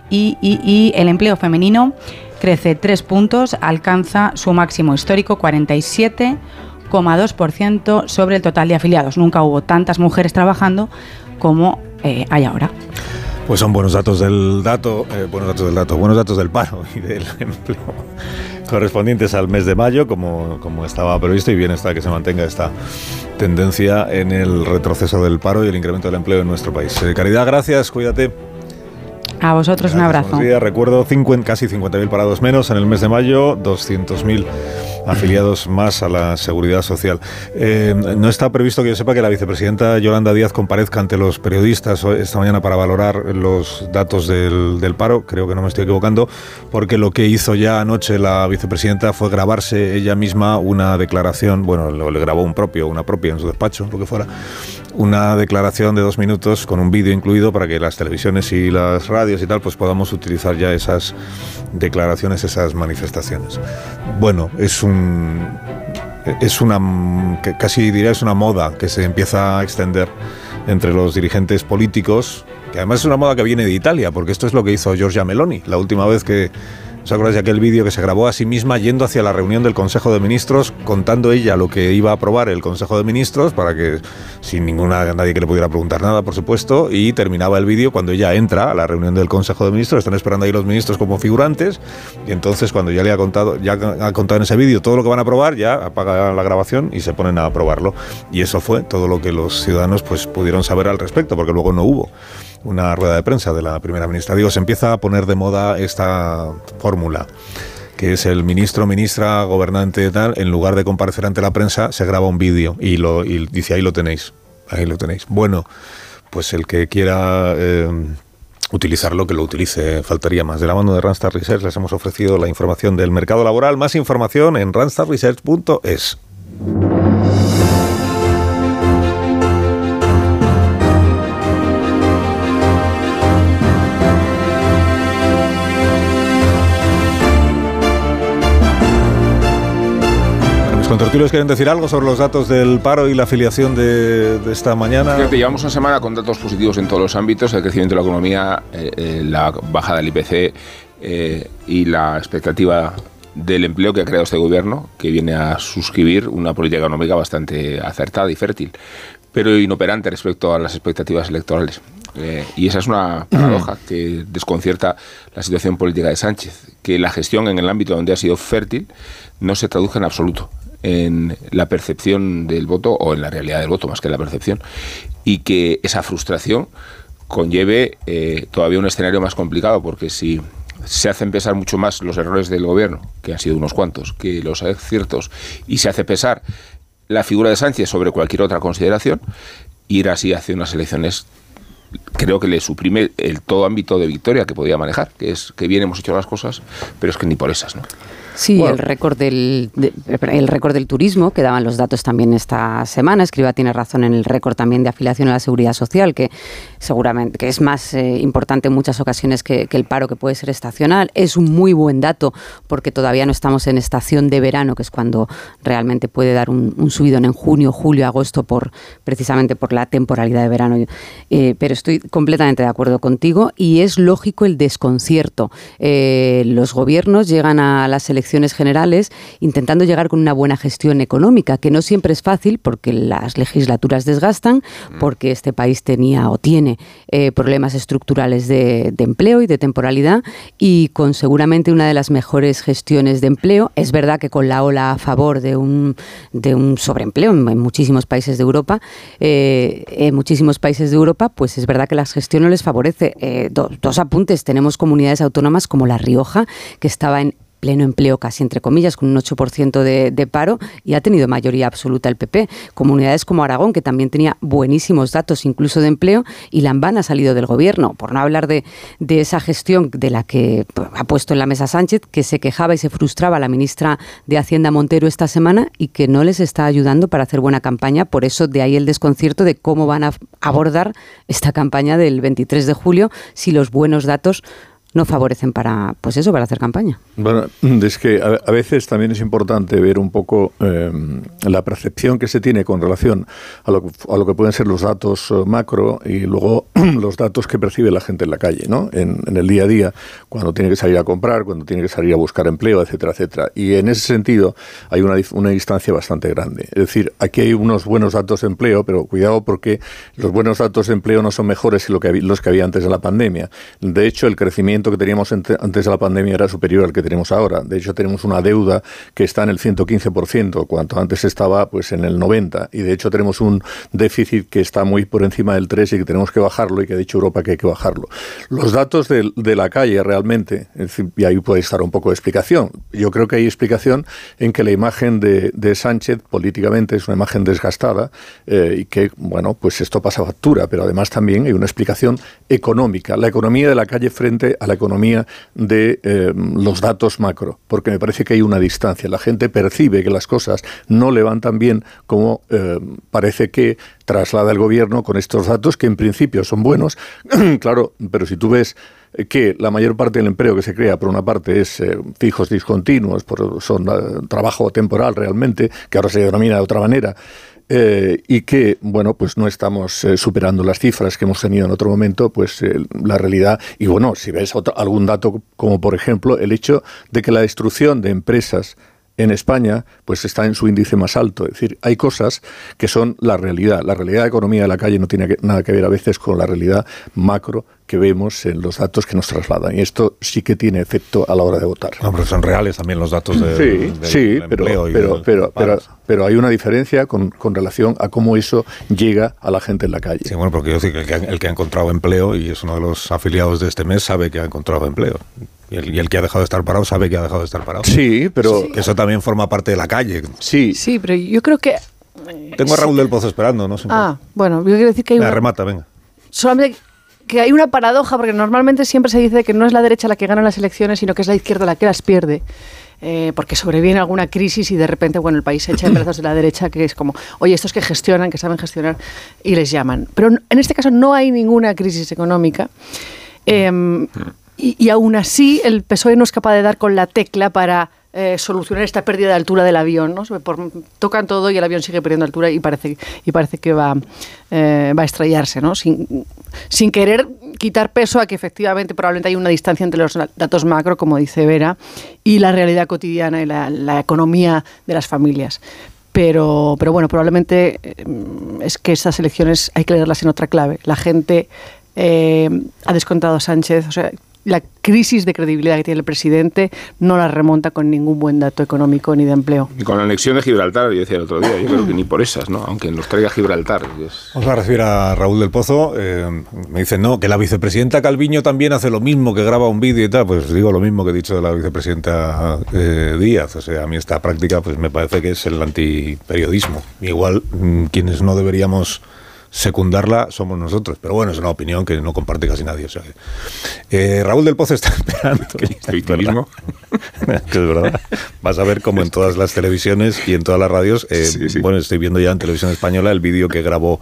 y, el empleo femenino crece tres puntos, alcanza su máximo histórico 47,2% sobre el total de afiliados. Nunca hubo tantas mujeres trabajando como eh, hay ahora. Pues son buenos datos del dato, eh, buenos datos del dato, buenos datos del paro y del empleo correspondientes al mes de mayo, como, como estaba previsto, y bien está que se mantenga esta tendencia en el retroceso del paro y el incremento del empleo en nuestro país. Eh, Caridad, gracias, cuídate. A vosotros un abrazo. Días, recuerdo 50, casi 50.000 parados menos en el mes de mayo, 200.000 afiliados más a la seguridad social. Eh, no está previsto que yo sepa que la vicepresidenta Yolanda Díaz comparezca ante los periodistas esta mañana para valorar los datos del, del, paro, creo que no me estoy equivocando, porque lo que hizo ya anoche la vicepresidenta fue grabarse ella misma una declaración, bueno, le grabó un propio, una propia en su despacho, lo que fuera, una declaración de dos minutos con un vídeo incluido para que las televisiones y las radios y tal pues podamos utilizar ya esas declaraciones, esas manifestaciones. Bueno, es un es una casi diría es una moda que se empieza a extender entre los dirigentes políticos, que además es una moda que viene de Italia, porque esto es lo que hizo Giorgia Meloni la última vez que ¿Os acordáis de aquel vídeo que se grabó a sí misma yendo hacia la reunión del Consejo de Ministros, contando ella lo que iba a aprobar el Consejo de Ministros, para que sin ninguna nadie que le pudiera preguntar nada, por supuesto, y terminaba el vídeo cuando ella entra a la reunión del Consejo de Ministros, están esperando ahí los ministros como figurantes, y entonces cuando ya le ha contado, ya ha contado en ese vídeo todo lo que van a aprobar, ya apaga la grabación y se ponen a aprobarlo. Y eso fue todo lo que los ciudadanos pues pudieron saber al respecto, porque luego no hubo una rueda de prensa de la primera ministra. Digo, se empieza a poner de moda esta fórmula que es el ministro, ministra, gobernante tal, en lugar de comparecer ante la prensa, se graba un vídeo y, lo, y dice, ahí lo tenéis, ahí lo tenéis. Bueno, pues el que quiera eh, utilizarlo, que lo utilice, faltaría más. De la mano de Randstad Research les hemos ofrecido la información del mercado laboral. Más información en randstadresearch.es. contertulios quieren decir algo sobre los datos del paro y la afiliación de, de esta mañana? Fíjate, llevamos una semana con datos positivos en todos los ámbitos, el crecimiento de la economía, eh, eh, la bajada del IPC eh, y la expectativa del empleo que ha creado este gobierno, que viene a suscribir una política económica bastante acertada y fértil, pero inoperante respecto a las expectativas electorales. Eh, y esa es una paradoja que desconcierta la situación política de Sánchez, que la gestión en el ámbito donde ha sido fértil no se traduce en absoluto en la percepción del voto o en la realidad del voto más que en la percepción y que esa frustración conlleve eh, todavía un escenario más complicado porque si se hacen pesar mucho más los errores del gobierno, que han sido unos cuantos, que los aciertos, y se hace pesar la figura de Sánchez sobre cualquier otra consideración, ir así hacia unas elecciones creo que le suprime el todo ámbito de victoria que podía manejar, que es que bien hemos hecho las cosas, pero es que ni por esas, ¿no? Sí, el récord del el récord del turismo que daban los datos también esta semana. Escriba tiene razón en el récord también de afiliación a la seguridad social, que seguramente que es más eh, importante en muchas ocasiones que, el paro que puede ser estacional. Es un muy buen dato porque todavía no estamos en estación de verano, que es cuando realmente puede dar un, un subidón en junio, julio, agosto por precisamente por la temporalidad de verano. Eh, pero estoy completamente de acuerdo contigo y es lógico el desconcierto. Eh, los gobiernos llegan a las elecciones generales intentando llegar con una buena gestión económica, que no siempre es fácil porque las legislaturas desgastan, mm. porque este país tenía o tiene eh, problemas estructurales de, empleo y de temporalidad y con seguramente una de las mejores gestiones de empleo. Es verdad que con la ola a favor de un, de un sobreempleo en, muchísimos países de Europa, eh, en muchísimos países de Europa, pues es verdad que la gestión no les favorece. Eh, dos apuntes, tenemos comunidades autónomas como La Rioja, que estaba en pleno empleo casi entre comillas, con un 8% de, paro y ha tenido mayoría absoluta el PP. Comunidades como Aragón, que también tenía buenísimos datos incluso de empleo, y Lambán ha salido del gobierno, por no hablar de, de esa gestión de la que ha puesto en la mesa Sánchez, que se quejaba y se frustraba la ministra de Hacienda Montero esta semana y que no les está ayudando para hacer buena campaña. Por eso de ahí el desconcierto de cómo van a abordar esta campaña del 23 de julio si los buenos datos no favorecen para, pues eso, para hacer campaña. Bueno, es que a, veces también es importante ver un poco eh, la percepción que se tiene con relación a lo, a lo, que pueden ser los datos eh, macro y luego los datos que percibe la gente en la calle, ¿no? En, el día a día, cuando tiene que salir a comprar, cuando tiene que salir a buscar empleo, etcétera, etcétera. Y en ese sentido hay una, una distancia bastante grande. Es decir, aquí hay unos buenos datos de empleo, pero cuidado porque los buenos datos de empleo no son mejores que, lo que los que había antes de la pandemia. De hecho, el crecimiento que teníamos antes de la pandemia era superior al que tenemos ahora. De hecho, tenemos una deuda que está en el 115%, cuanto antes estaba pues en el 90%. Y de hecho tenemos un déficit que está muy por encima del 3 y que tenemos que bajarlo y que ha dicho Europa que hay que bajarlo. Los datos de, la calle realmente, y ahí puede estar un poco de explicación. Yo creo que hay explicación en que la imagen de, Sánchez políticamente es una imagen desgastada eh, y que, bueno, pues esto pasa factura, pero además también hay una explicación económica. La economía de la calle frente a la economía de eh, los datos macro, porque me parece que hay una distancia. La gente percibe que las cosas no le van tan bien como eh, parece que traslada el gobierno con estos datos, que en principio son buenos, claro, pero si tú ves que la mayor parte del empleo que se crea, por una parte, es eh, fijos discontinuos, son trabajo temporal realmente, que ahora se denomina de otra manera, eh, y que, bueno, pues no estamos eh, superando las cifras que hemos tenido en otro momento, pues eh, la realidad, y bueno, si ves algún dato como por ejemplo el hecho de que la destrucción de empresas en España pues está en su índice más alto. Es decir, hay cosas que son la realidad. La realidad de economía de la calle no tiene nada que ver a veces con la realidad macro que vemos en los datos que nos trasladan. Y esto sí que tiene efecto a la hora de votar. No, pero son reales también los datos de, sí, sí, pero, pero, pero, pero, pero, hay una diferencia con, con, relación a cómo eso llega a la gente en la calle. Sí, bueno, porque yo digo que el, que ha, encontrado empleo y es uno de los afiliados de este mes sabe que ha encontrado empleo. Y el, que ha dejado de estar parado sabe que ha dejado de estar parado. Sí, pero... eso también forma parte de la calle. Sí. Sí, pero yo creo que... Tengo a Raúl del Pozo esperando, no sé. Ah, bueno, yo quiero decir que hay una... remata, venga. Solamente que hay una paradoja, porque normalmente siempre se dice que no es la derecha la que gana las elecciones, sino que es la izquierda la que las pierde. Eh, porque sobreviene alguna crisis y de repente, bueno, el país se echa en brazos de la derecha, que es como, oye, estos que gestionan, que saben gestionar, y les llaman. Pero en este caso no hay ninguna crisis económica. Em, y, y aún así, el PSOE no es capaz de dar con la tecla para eh, solucionar esta pérdida de altura del avión. ¿no? tocan todo y el avión sigue perdiendo altura y parece, y parece que va, eh, va a estrellarse, ¿no? sin, sin querer quitar peso a que efectivamente probablemente hay una distancia entre los datos macro, como dice Vera, y la realidad cotidiana y la, economía de las familias pero, pero bueno, probablemente eh, es que estas elecciones hay que leerlas en otra clave. La gente ha descontado a Sánchez, la crisis de credibilidad que tiene el presidente no la remonta con ningún buen dato económico ni de empleo. Y con la anexión de Gibraltar, yo decía el otro día, yo creo que ni por esas, ¿no? Aunque nos traiga Gibraltar. es- Vamos a recibir a Raúl del Pozo. eh, me dice, no, que la vicepresidenta Calviño también hace lo mismo, que graba un vídeo y tal. Pues digo lo mismo que he dicho de la vicepresidenta eh, Díaz. O sea, a mí esta práctica pues me parece que es el antiperiodismo. Igual mm, quienes no deberíamos secundarla somos nosotros. Pero bueno, es una opinión que no comparte casi nadie. o sea que- Eh, Raúl del Pozo está esperando. victimismo? que es verdad. Vas a ver como en todas las televisiones y en todas las radios. eh, Bueno, estoy viendo ya en televisión española el vídeo que grabó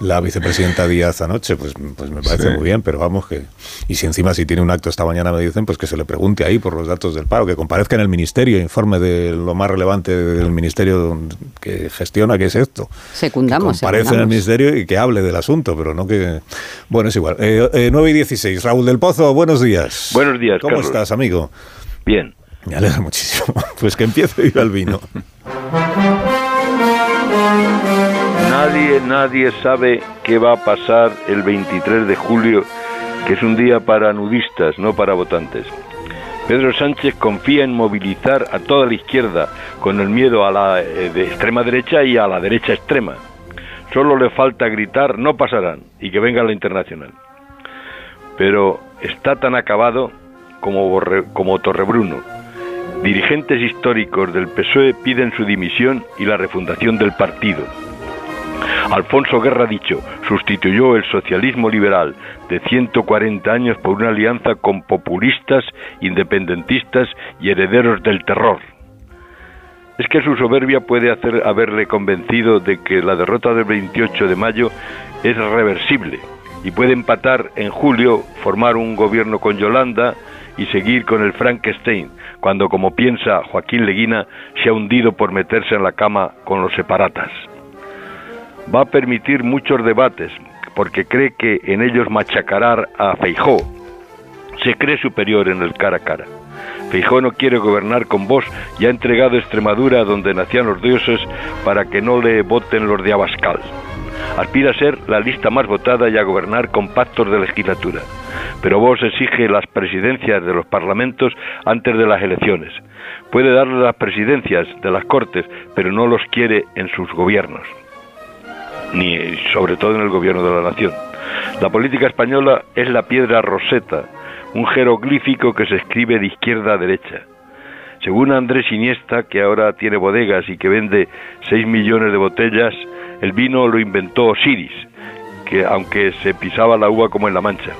la vicepresidenta Díaz anoche. Pues, pues me parece Sí. muy bien, pero vamos que. Y si encima si tiene un acto esta mañana me dicen, pues que se le pregunte ahí por los datos del paro, que comparezca en el ministerio, informe de lo más relevante del ministerio que gestiona, que es esto. Secundamos. Comparece en el ministerio y que hable del asunto, pero no que. Bueno, es igual. Eh, eh, 9 y 16. Raúl del Pozo, buenos días. Buenos días, ¿Cómo Carlos. estás, amigo? Bien. Me alegra muchísimo. Pues que empiece Viva el vino. Nadie, nadie sabe qué va a pasar el 23 de julio, que es un día para nudistas, no para votantes. Pedro Sánchez confía en movilizar a toda la izquierda con el miedo a la eh, de extrema derecha y a la derecha extrema. Solo le falta gritar no pasarán y que venga la internacional. Pero está tan acabado como, como Torrebruno. Dirigentes históricos del PSOE piden su dimisión y la refundación del partido. Alfonso Guerra dicho sustituyó el socialismo liberal de 140 años por una alianza con populistas, independentistas y herederos del terror. Es que su soberbia puede hacer haberle convencido de que la derrota del 28 de mayo es reversible y puede empatar en julio, formar un gobierno con Yolanda y seguir con el Frankenstein, cuando como piensa Joaquín Leguina se ha hundido por meterse en la cama con los separatas va a permitir muchos debates porque cree que en ellos machacará a Feijó. Se cree superior en el cara a cara. Feijó no quiere gobernar con vos y ha entregado Extremadura donde nacían los dioses para que no le voten los de Abascal. Aspira a ser la lista más votada y a gobernar con pactos de legislatura. Pero vos exige las presidencias de los parlamentos antes de las elecciones. Puede darle las presidencias de las cortes, pero no los quiere en sus gobiernos ni sobre todo en el gobierno de la nación. La política española es la piedra roseta, un jeroglífico que se escribe de izquierda a derecha. Según Andrés Iniesta, que ahora tiene bodegas y que vende 6 millones de botellas, el vino lo inventó Osiris, que aunque se pisaba la uva como en la mancha.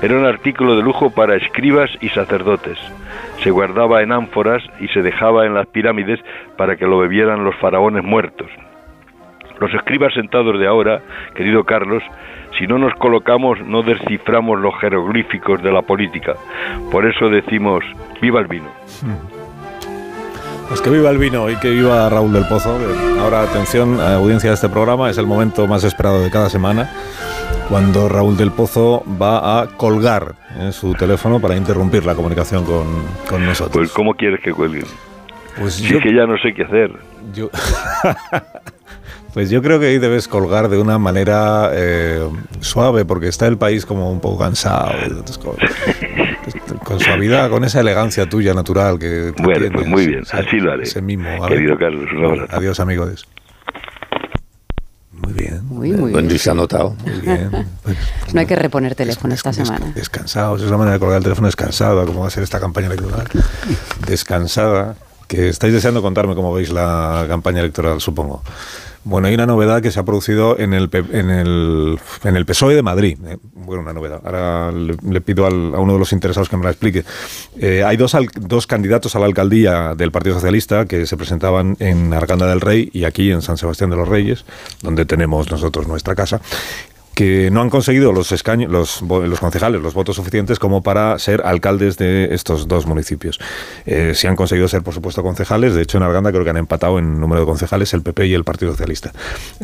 Era un artículo de lujo para escribas y sacerdotes. Se guardaba en ánforas y se dejaba en las pirámides para que lo bebieran los faraones muertos. Los escribas sentados de ahora, querido Carlos, si no nos colocamos no desciframos los jeroglíficos de la política. Por eso decimos, viva el vino. Pues que viva el vino y que viva Raúl del Pozo. Ahora, atención, a audiencia de este programa, es el momento más esperado de cada semana, cuando Raúl del Pozo va a colgar en su teléfono para interrumpir la comunicación con, con nosotros. Pues ¿cómo quieres que cuelguen? Pues si yo- es que ya no sé qué hacer. Yo- Pues yo creo que ahí debes colgar de una manera eh, suave, porque está el país como un poco cansado. Con suavidad, con esa elegancia tuya natural que, Bueno, tienes. pues muy bien, Sí, así lo haré. Ese mimo. a Querido ver. Carlos, un abrazo. Adiós, amigo. Adiós. Muy bien. Muy, muy Bueno, bien. y se ha notado. Muy bien. No hay que reponer teléfono esta semana. Descansados, es una manera de colgar el teléfono descansada, como va a ser esta campaña electoral. Descansada, que estáis deseando contarme cómo veis la campaña electoral, supongo. Bueno, hay una novedad que se ha producido en el, en el, en el PSOE de Madrid. Eh, bueno, una novedad. Ahora le, le pido al- a uno de los interesados que me la explique. Eh, hay dos, al- dos candidatos a la alcaldía del Partido Socialista que se presentaban en Arganda del Rey y aquí en San Sebastián de los Reyes, donde tenemos nosotros nuestra casa que no han conseguido los escaños, los, los concejales, los votos suficientes como para ser alcaldes de estos dos municipios. Eh, sí han conseguido ser, por supuesto, concejales. De hecho, en Arganda creo que han empatado en número de concejales el PP y el Partido Socialista,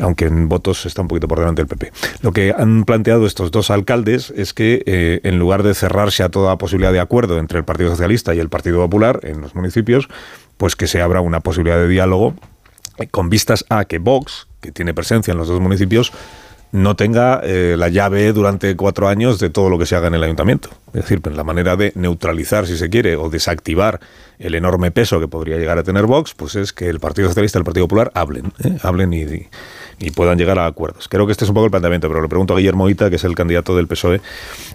aunque en votos está un poquito por delante el PP. Lo que han planteado estos dos alcaldes es que, eh, en lugar de cerrarse a toda posibilidad de acuerdo entre el Partido Socialista y el Partido Popular en los municipios, pues que se abra una posibilidad de diálogo eh, con vistas a que Vox, que tiene presencia en los dos municipios, no tenga eh, la llave durante cuatro años de todo lo que se haga en el ayuntamiento. Es decir, la manera de neutralizar, si se quiere, o desactivar el enorme peso que podría llegar a tener Vox, pues es que el Partido Socialista y el Partido Popular hablen, ¿eh? hablen y, puedan llegar a acuerdos. Creo que este es un poco el planteamiento, pero le pregunto a Guillermo Ita, que es el candidato del PSOE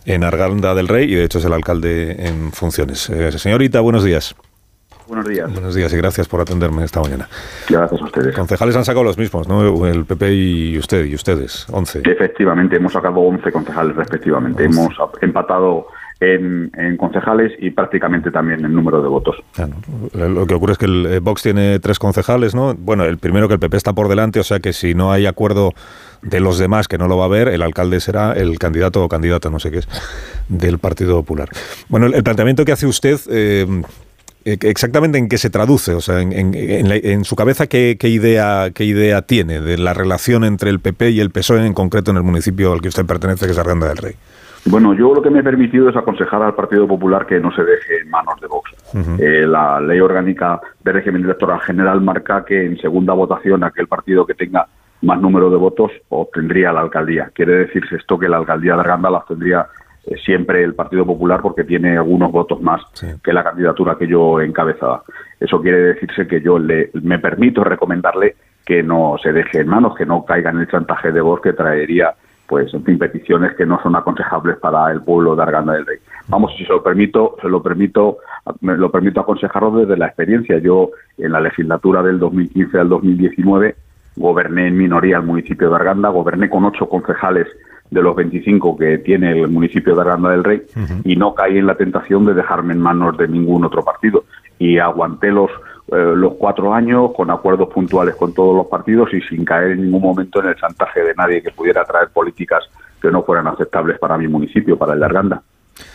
en Arganda del Rey y de hecho es el alcalde en funciones. Eh, señorita, buenos días. Buenos días. Buenos días y gracias por atenderme esta mañana. Gracias a ustedes. Concejales han sacado los mismos, ¿no? El PP y usted, y ustedes, 11. Efectivamente, hemos sacado 11 concejales respectivamente. Hemos empatado en, concejales y prácticamente también en número de votos. Lo que ocurre es que el eh, Vox tiene tres concejales, ¿no? Bueno, el primero que el PP está por delante, o sea que si no hay acuerdo de los demás, que no lo va a ver, el alcalde será el candidato o candidata, no sé qué es, del Partido Popular. Bueno, el, planteamiento que hace usted... Eh, eh, exactamente en qué se traduce, o sea, en, su cabeza ¿qué, idea qué idea tiene de la relación entre el PP y el PSOE en concreto en el municipio al que usted pertenece, que es Arganda del Rey. Bueno, yo lo que me he permitido es aconsejar al Partido Popular que no se deje en manos de Vox. Eh, la ley orgánica de régimen electoral general marca que en segunda votación aquel partido que tenga más número de votos obtendría la alcaldía. Quiere decirse esto que la alcaldía de Arganda la obtendría eh, siempre el Partido Popular porque tiene algunos votos más que la candidatura que yo encabezaba. Eso quiere decirse que yo le, me permito recomendarle que no se deje en manos, que no caiga en el chantaje de voz que traería pues en fin peticiones que no son aconsejables para el pueblo de Arganda del Rey. Vamos, si se lo permito, se lo permito, me lo permito aconsejarlo desde la experiencia. Yo en la legislatura del 2015 al 2019 goberné en minoría el municipio de Arganda, goberné con ocho concejales de los 25 que tiene el municipio de Aranda del Rey y no caí en la tentación de dejarme en manos de ningún otro partido. Y aguanté los, eh, los cuatro años con acuerdos puntuales con todos los partidos y sin caer en ningún momento en el chantaje de nadie que pudiera traer políticas que no fueran aceptables para mi municipio, para el de Arganda.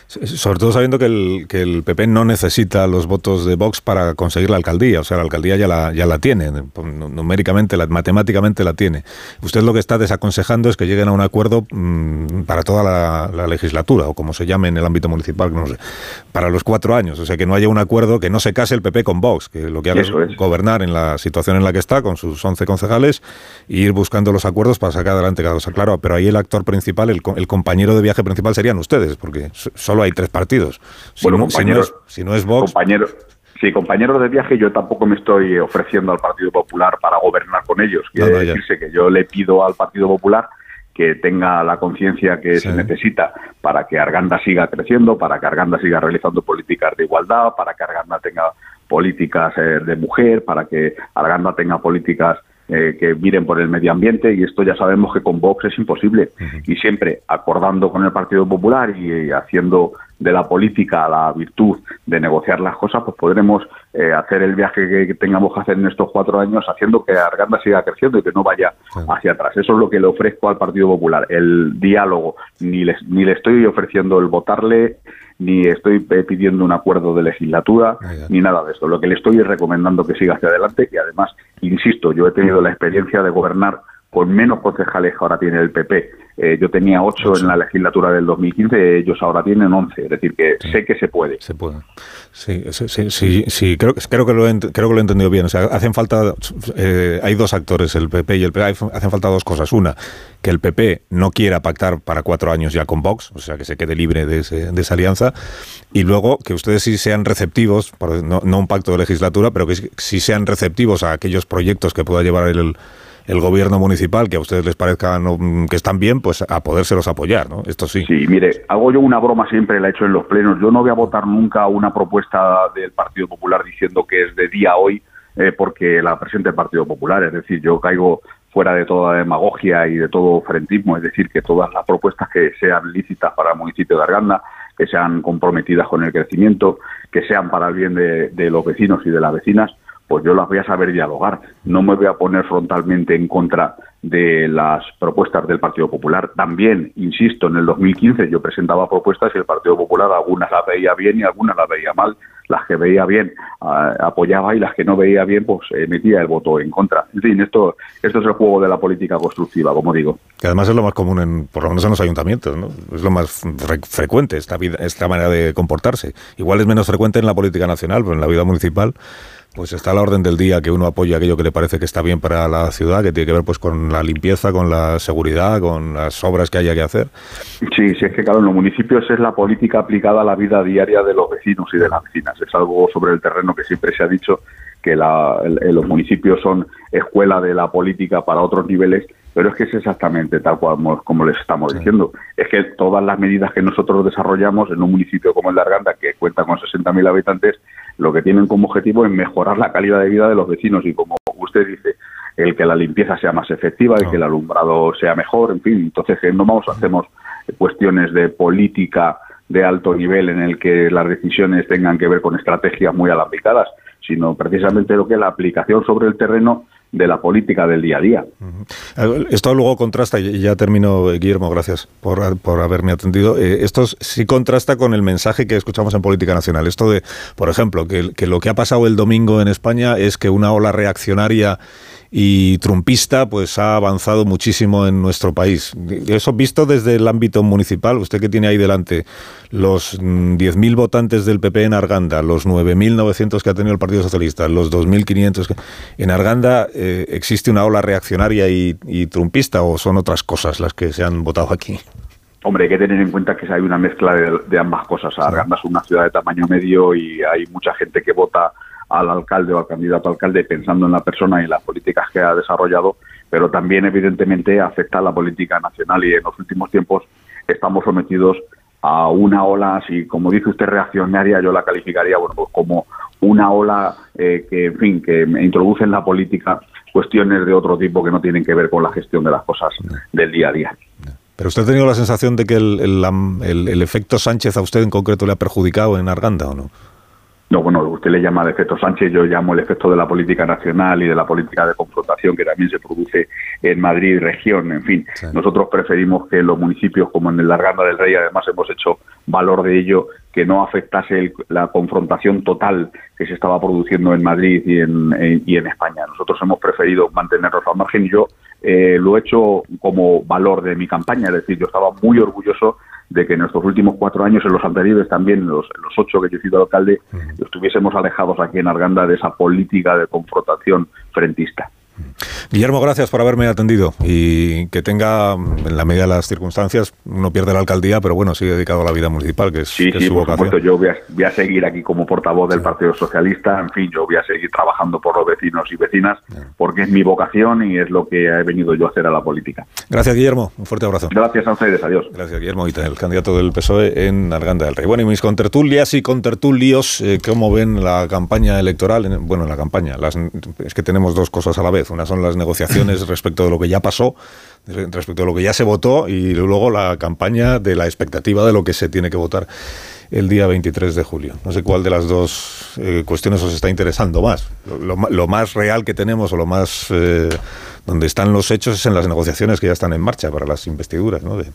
Sobre todo sabiendo que el, que el PP no necesita los votos de Vox para conseguir la alcaldía. O sea, la alcaldía ya la, ya la tiene, numéricamente, la, matemáticamente la tiene. Usted lo que está desaconsejando es que lleguen a un acuerdo mm, para toda la, legislatura, o como se llame en el ámbito municipal, no sé, para los cuatro años. O sea, que no haya un acuerdo, que no se case el PP con Vox, que lo que haga es, gobernar en la situación en la que está, con sus 11 concejales, e ir buscando los acuerdos para sacar adelante cada cosa. Claro, pero ahí el actor principal, el, el compañero de viaje principal serían ustedes, porque solo hay tres partidos. Si, no, si, no, es, Vox... Compañeros, sí, compañeros de viaje, yo tampoco me estoy ofreciendo al Partido Popular para gobernar con ellos. Quiere decirse que yo le pido al Partido Popular que tenga la conciencia que se necesita para que Arganda siga creciendo, para que Arganda siga realizando políticas de igualdad, para que Arganda tenga políticas eh, de mujer, para que Arganda tenga políticas eh, que miren por el medio ambiente y esto ya sabemos que con Vox es imposible y siempre acordando con el Partido Popular y, haciendo de la política la virtud de negociar las cosas, pues podremos eh, hacer el viaje que tengamos que hacer en estos cuatro años haciendo que Arganda siga creciendo y que no vaya hacia atrás. Eso es lo que le ofrezco al Partido Popular, el diálogo. Ni, ni le estoy ofreciendo el votarle ni estoy pidiendo un acuerdo de legislatura, ni nada de esto. Lo que le estoy es recomendando que siga hacia adelante y además, insisto, yo he tenido la experiencia de gobernar con menos concejales que ahora tiene el PP. Eh, yo tenía ocho en la legislatura del 2015, ellos ahora tienen once. Es decir, que sé que se puede. Se puede. Sí, sí, sí, sí, creo, creo, que lo he, creo que lo he entendido bien. O sea, hacen falta, eh, hay dos actores, el PP y el PP, hacen falta dos cosas. Una, que el PP no quiera pactar para cuatro años ya con Vox, o sea, que se quede libre de, esa alianza. Y luego, que ustedes sí sean receptivos, no, no un pacto de legislatura, pero que sí sean receptivos a aquellos proyectos que pueda llevar el el gobierno municipal, que a ustedes les parezca que están bien, pues a podérselos apoyar, ¿no? Esto sí. Sí, mire, hago yo una broma siempre, la he hecho en los plenos. Yo no voy a votar nunca una propuesta del Partido Popular diciendo que es de día hoy eh, porque la presenta el Partido Popular. Es decir, yo caigo fuera de toda demagogia y de todo frentismo, es decir, que todas las propuestas que sean lícitas para el municipio de Arganda, que sean comprometidas con el crecimiento, que sean para el bien de los vecinos y de las vecinas, pues yo las voy a saber dialogar. No me voy a poner frontalmente en contra de las propuestas del Partido Popular. También, insisto, en el 2015 yo presentaba propuestas y el Partido Popular algunas las veía bien y algunas las veía mal. Las que veía bien ah, apoyaba y las que no veía bien pues emitía el voto en contra. En fin, esto, esto es el juego de la política constructiva, como digo. Que además es lo más común, en, por lo menos en los ayuntamientos, ¿no? Es lo más frecuente esta, vida, esta manera de comportarse. Igual es menos frecuente en la política nacional, pero en la vida municipal pues está a la orden del día que uno apoye aquello que le parece que está bien para la ciudad, que tiene que ver pues con la limpieza, con la seguridad, con las obras que haya que hacer. Sí, sí, es que claro, en los municipios es la política aplicada a la vida diaria de los vecinos y de las vecinas. Es algo sobre el terreno que siempre se ha dicho que la, los municipios son escuela de la política para otros niveles, pero es que es exactamente tal cual como, les estamos diciendo. Es que todas las medidas que nosotros desarrollamos en un municipio como el de Arganda, que cuenta con 60.000 habitantes, lo que tienen como objetivo es mejorar la calidad de vida de los vecinos y como usted dice, el que la limpieza sea más efectiva, el que el alumbrado sea mejor, en fin, entonces eh, no vamos hacemos cuestiones de política de alto nivel en el que las decisiones tengan que ver con estrategias muy alambicadas, sino precisamente lo que es la aplicación sobre el terreno de la política del día a día. Esto luego contrasta, y ya termino, Guillermo, gracias por, haberme atendido. Eh, esto sí contrasta con el mensaje que escuchamos en Política Nacional. Esto de, por ejemplo, que, que lo que ha pasado el domingo en España es que una ola reaccionaria y trumpista pues ha avanzado muchísimo en nuestro país. Eso visto desde el ámbito municipal, usted que tiene ahí delante los 10.000 mm, votantes del PP en Arganda, los 9.900 que ha tenido el Partido Socialista, los 2.500 en Arganda eh, existe una ola reaccionaria y, trumpista o son otras cosas las que se han votado aquí. Hombre, hay que tener en cuenta que hay una mezcla de, de ambas cosas. Arganda es una ciudad de tamaño medio y hay mucha gente que vota al alcalde o al candidato alcalde pensando en la persona y las políticas que ha desarrollado, pero también evidentemente afecta a la política nacional y en los últimos tiempos estamos sometidos a una ola, si como dice usted reaccionaria, yo la calificaría bueno pues como una ola eh, que, en fin, que introduce en la política cuestiones de otro tipo que no tienen que ver con la gestión de las cosas del día a día. ¿Pero usted ha tenido la sensación de que el, el, el efecto Sánchez a usted en concreto le ha perjudicado en Arganda o no? No, bueno, usted le llama el efecto Sánchez, yo llamo el efecto de la política nacional y de la política de confrontación que también se produce en Madrid región. En fin, nosotros preferimos que los municipios como en el Larganda del Rey, además hemos hecho valor de ello, que no afectase la confrontación total que se estaba produciendo en Madrid y en, y en España. Nosotros hemos preferido mantenernos al margen y yo eh, lo he hecho como valor de mi campaña, es decir, yo estaba muy orgulloso de que en estos últimos cuatro años, en los anteriores también, los, los ocho que yo he sido alcalde, estuviésemos alejados aquí en Arganda de esa política de confrontación frentista. Guillermo, gracias por haberme atendido y que tenga, en la medida de las circunstancias, uno pierde la alcaldía, pero bueno, sigue dedicado a la vida municipal, que es, sí, sí, por Supuesto, yo voy a, seguir aquí como portavoz del Partido Socialista, en fin, yo voy a seguir trabajando por los vecinos y vecinas, porque es mi vocación y es lo que he venido yo a hacer a la política. Gracias, Guillermo, un fuerte abrazo. Gracias a ustedes, adiós. Gracias, Guillermo el candidato del PSOE en Arganda del Rey. Bueno, y mis contertulias y contertulios, eh, ¿cómo ven la campaña electoral? Bueno, la campaña, las, es que tenemos dos cosas a la vez, una son las negociaciones respecto de lo que ya pasó, respecto de lo que ya se votó y luego la campaña de la expectativa de lo que se tiene que votar el día 23 de julio. No sé cuál de las dos eh, cuestiones os está interesando más. Lo, más real que tenemos o lo más... Eh, donde están los hechos es en las negociaciones que ya están en marcha para las investiduras ¿no? de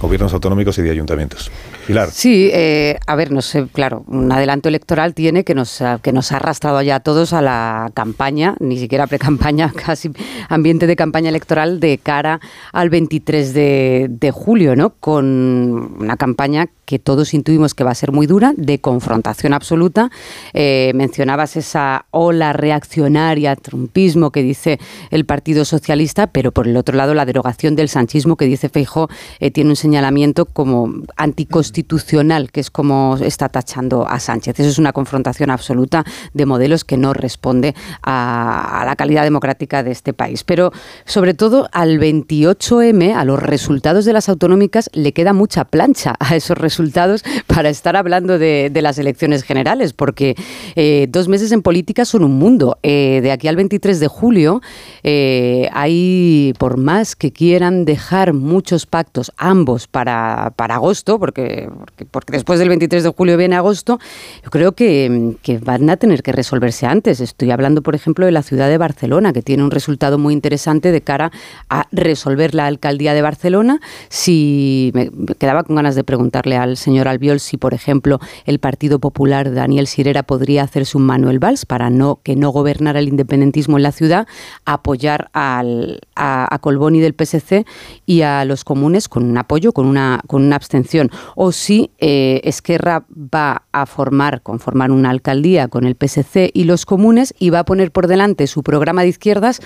gobiernos autonómicos y de ayuntamientos. Pilar. Sí, eh, a ver, no sé, claro, un adelanto electoral tiene que nos, que nos ha arrastrado ya a todos a la campaña, ni siquiera pre-campaña, casi ambiente de campaña electoral de cara al 23 de, de julio, ¿no? Con una campaña que todos intuimos que va a ser muy dura, de confrontación absoluta. Eh, mencionabas esa ola reaccionaria, trumpismo que dice el Partido Socialista, pero por el otro lado la derogación del sanchismo que dice Feijo eh, tiene un señalamiento como anticonstitucional, que es como está tachando a Sánchez. Eso es una confrontación absoluta de modelos que no responde a, la calidad democrática de este país. Pero sobre todo al 28M, a los resultados de las autonómicas, le queda mucha plancha a esos resultados para estar hablando de, las elecciones generales, porque eh, dos meses en política son un mundo. Eh, de aquí al 23 de julio hay, por más que quieran dejar muchos pactos, ambos para, para agosto, porque, porque, después del 23 de julio viene agosto, yo creo que, que van a tener que resolverse antes. Estoy hablando, por ejemplo, de la ciudad de Barcelona, que tiene un resultado muy interesante de cara a resolver la alcaldía de Barcelona. Si me quedaba con ganas de preguntarle al señor Albiol si, por ejemplo, el Partido Popular Daniel Sirera podría hacerse un Manuel Valls para que no gobernara el independentismo en la ciudad, apoyar a, Colboni del PSC y a los comunes con un apoyo, con una, con una abstención. O sí eh, Esquerra va a formar, conformar una alcaldía con el PSC y los comunes y va a poner por delante su programa de izquierdas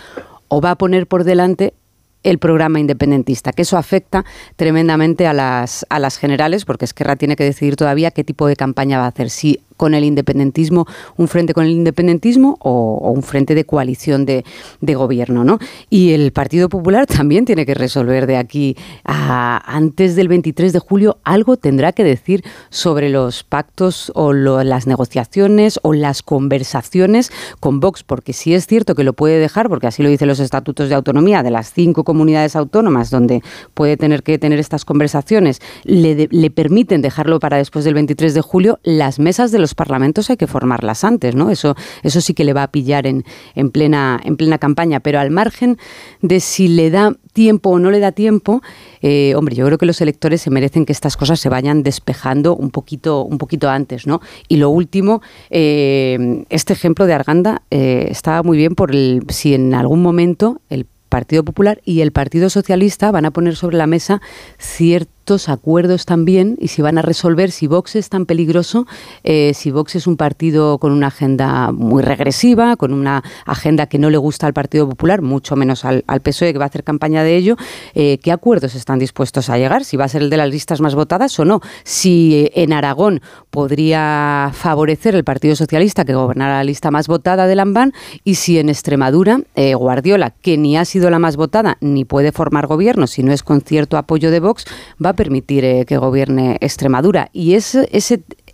o va a poner por delante el programa independentista, que eso afecta tremendamente a las, a las generales, porque Esquerra tiene que decidir todavía qué tipo de campaña va a hacer, si con el independentismo, un frente con el independentismo o, un frente de coalición de, gobierno. ¿no? Y el Partido Popular también tiene que resolver de aquí a antes del 23 de julio algo tendrá que decir sobre los pactos o las negociaciones o las conversaciones con Vox, porque sí es cierto que lo puede dejar, porque así lo dicen los estatutos de autonomía de las cinco comunidades autónomas donde puede tener que tener estas conversaciones, le, le permiten dejarlo para después del 23 de julio, las mesas de los parlamentos hay que formarlas antes, ¿no? Eso, eso sí que le va a pillar en, en, plena, en plena campaña, pero al margen de si le da tiempo o no le da tiempo, eh, hombre, yo creo que los electores se merecen que estas cosas se vayan despejando un poquito, un poquito antes, ¿no? Y lo último, eh, este ejemplo de Arganda eh, estaba muy bien por el, si en algún momento el Partido Popular y el Partido Socialista van a poner sobre la mesa cierto acuerdos también y si van a resolver si Vox es tan peligroso, eh, si Vox es un partido con una agenda muy regresiva, con una agenda que no le gusta al Partido Popular, mucho menos al, PSOE que va a hacer campaña de ello, eh, ¿qué acuerdos están dispuestos a llegar? Si va a ser el de las listas más votadas o no. Si eh, en Aragón podría favorecer el Partido Socialista que gobernara la lista más votada del AMBAN y si en Extremadura Guardiola, que ni ha sido la más votada ni puede formar gobierno si no es con cierto apoyo de Vox, va a permitir eh, que gobierne Extremadura. Y ese,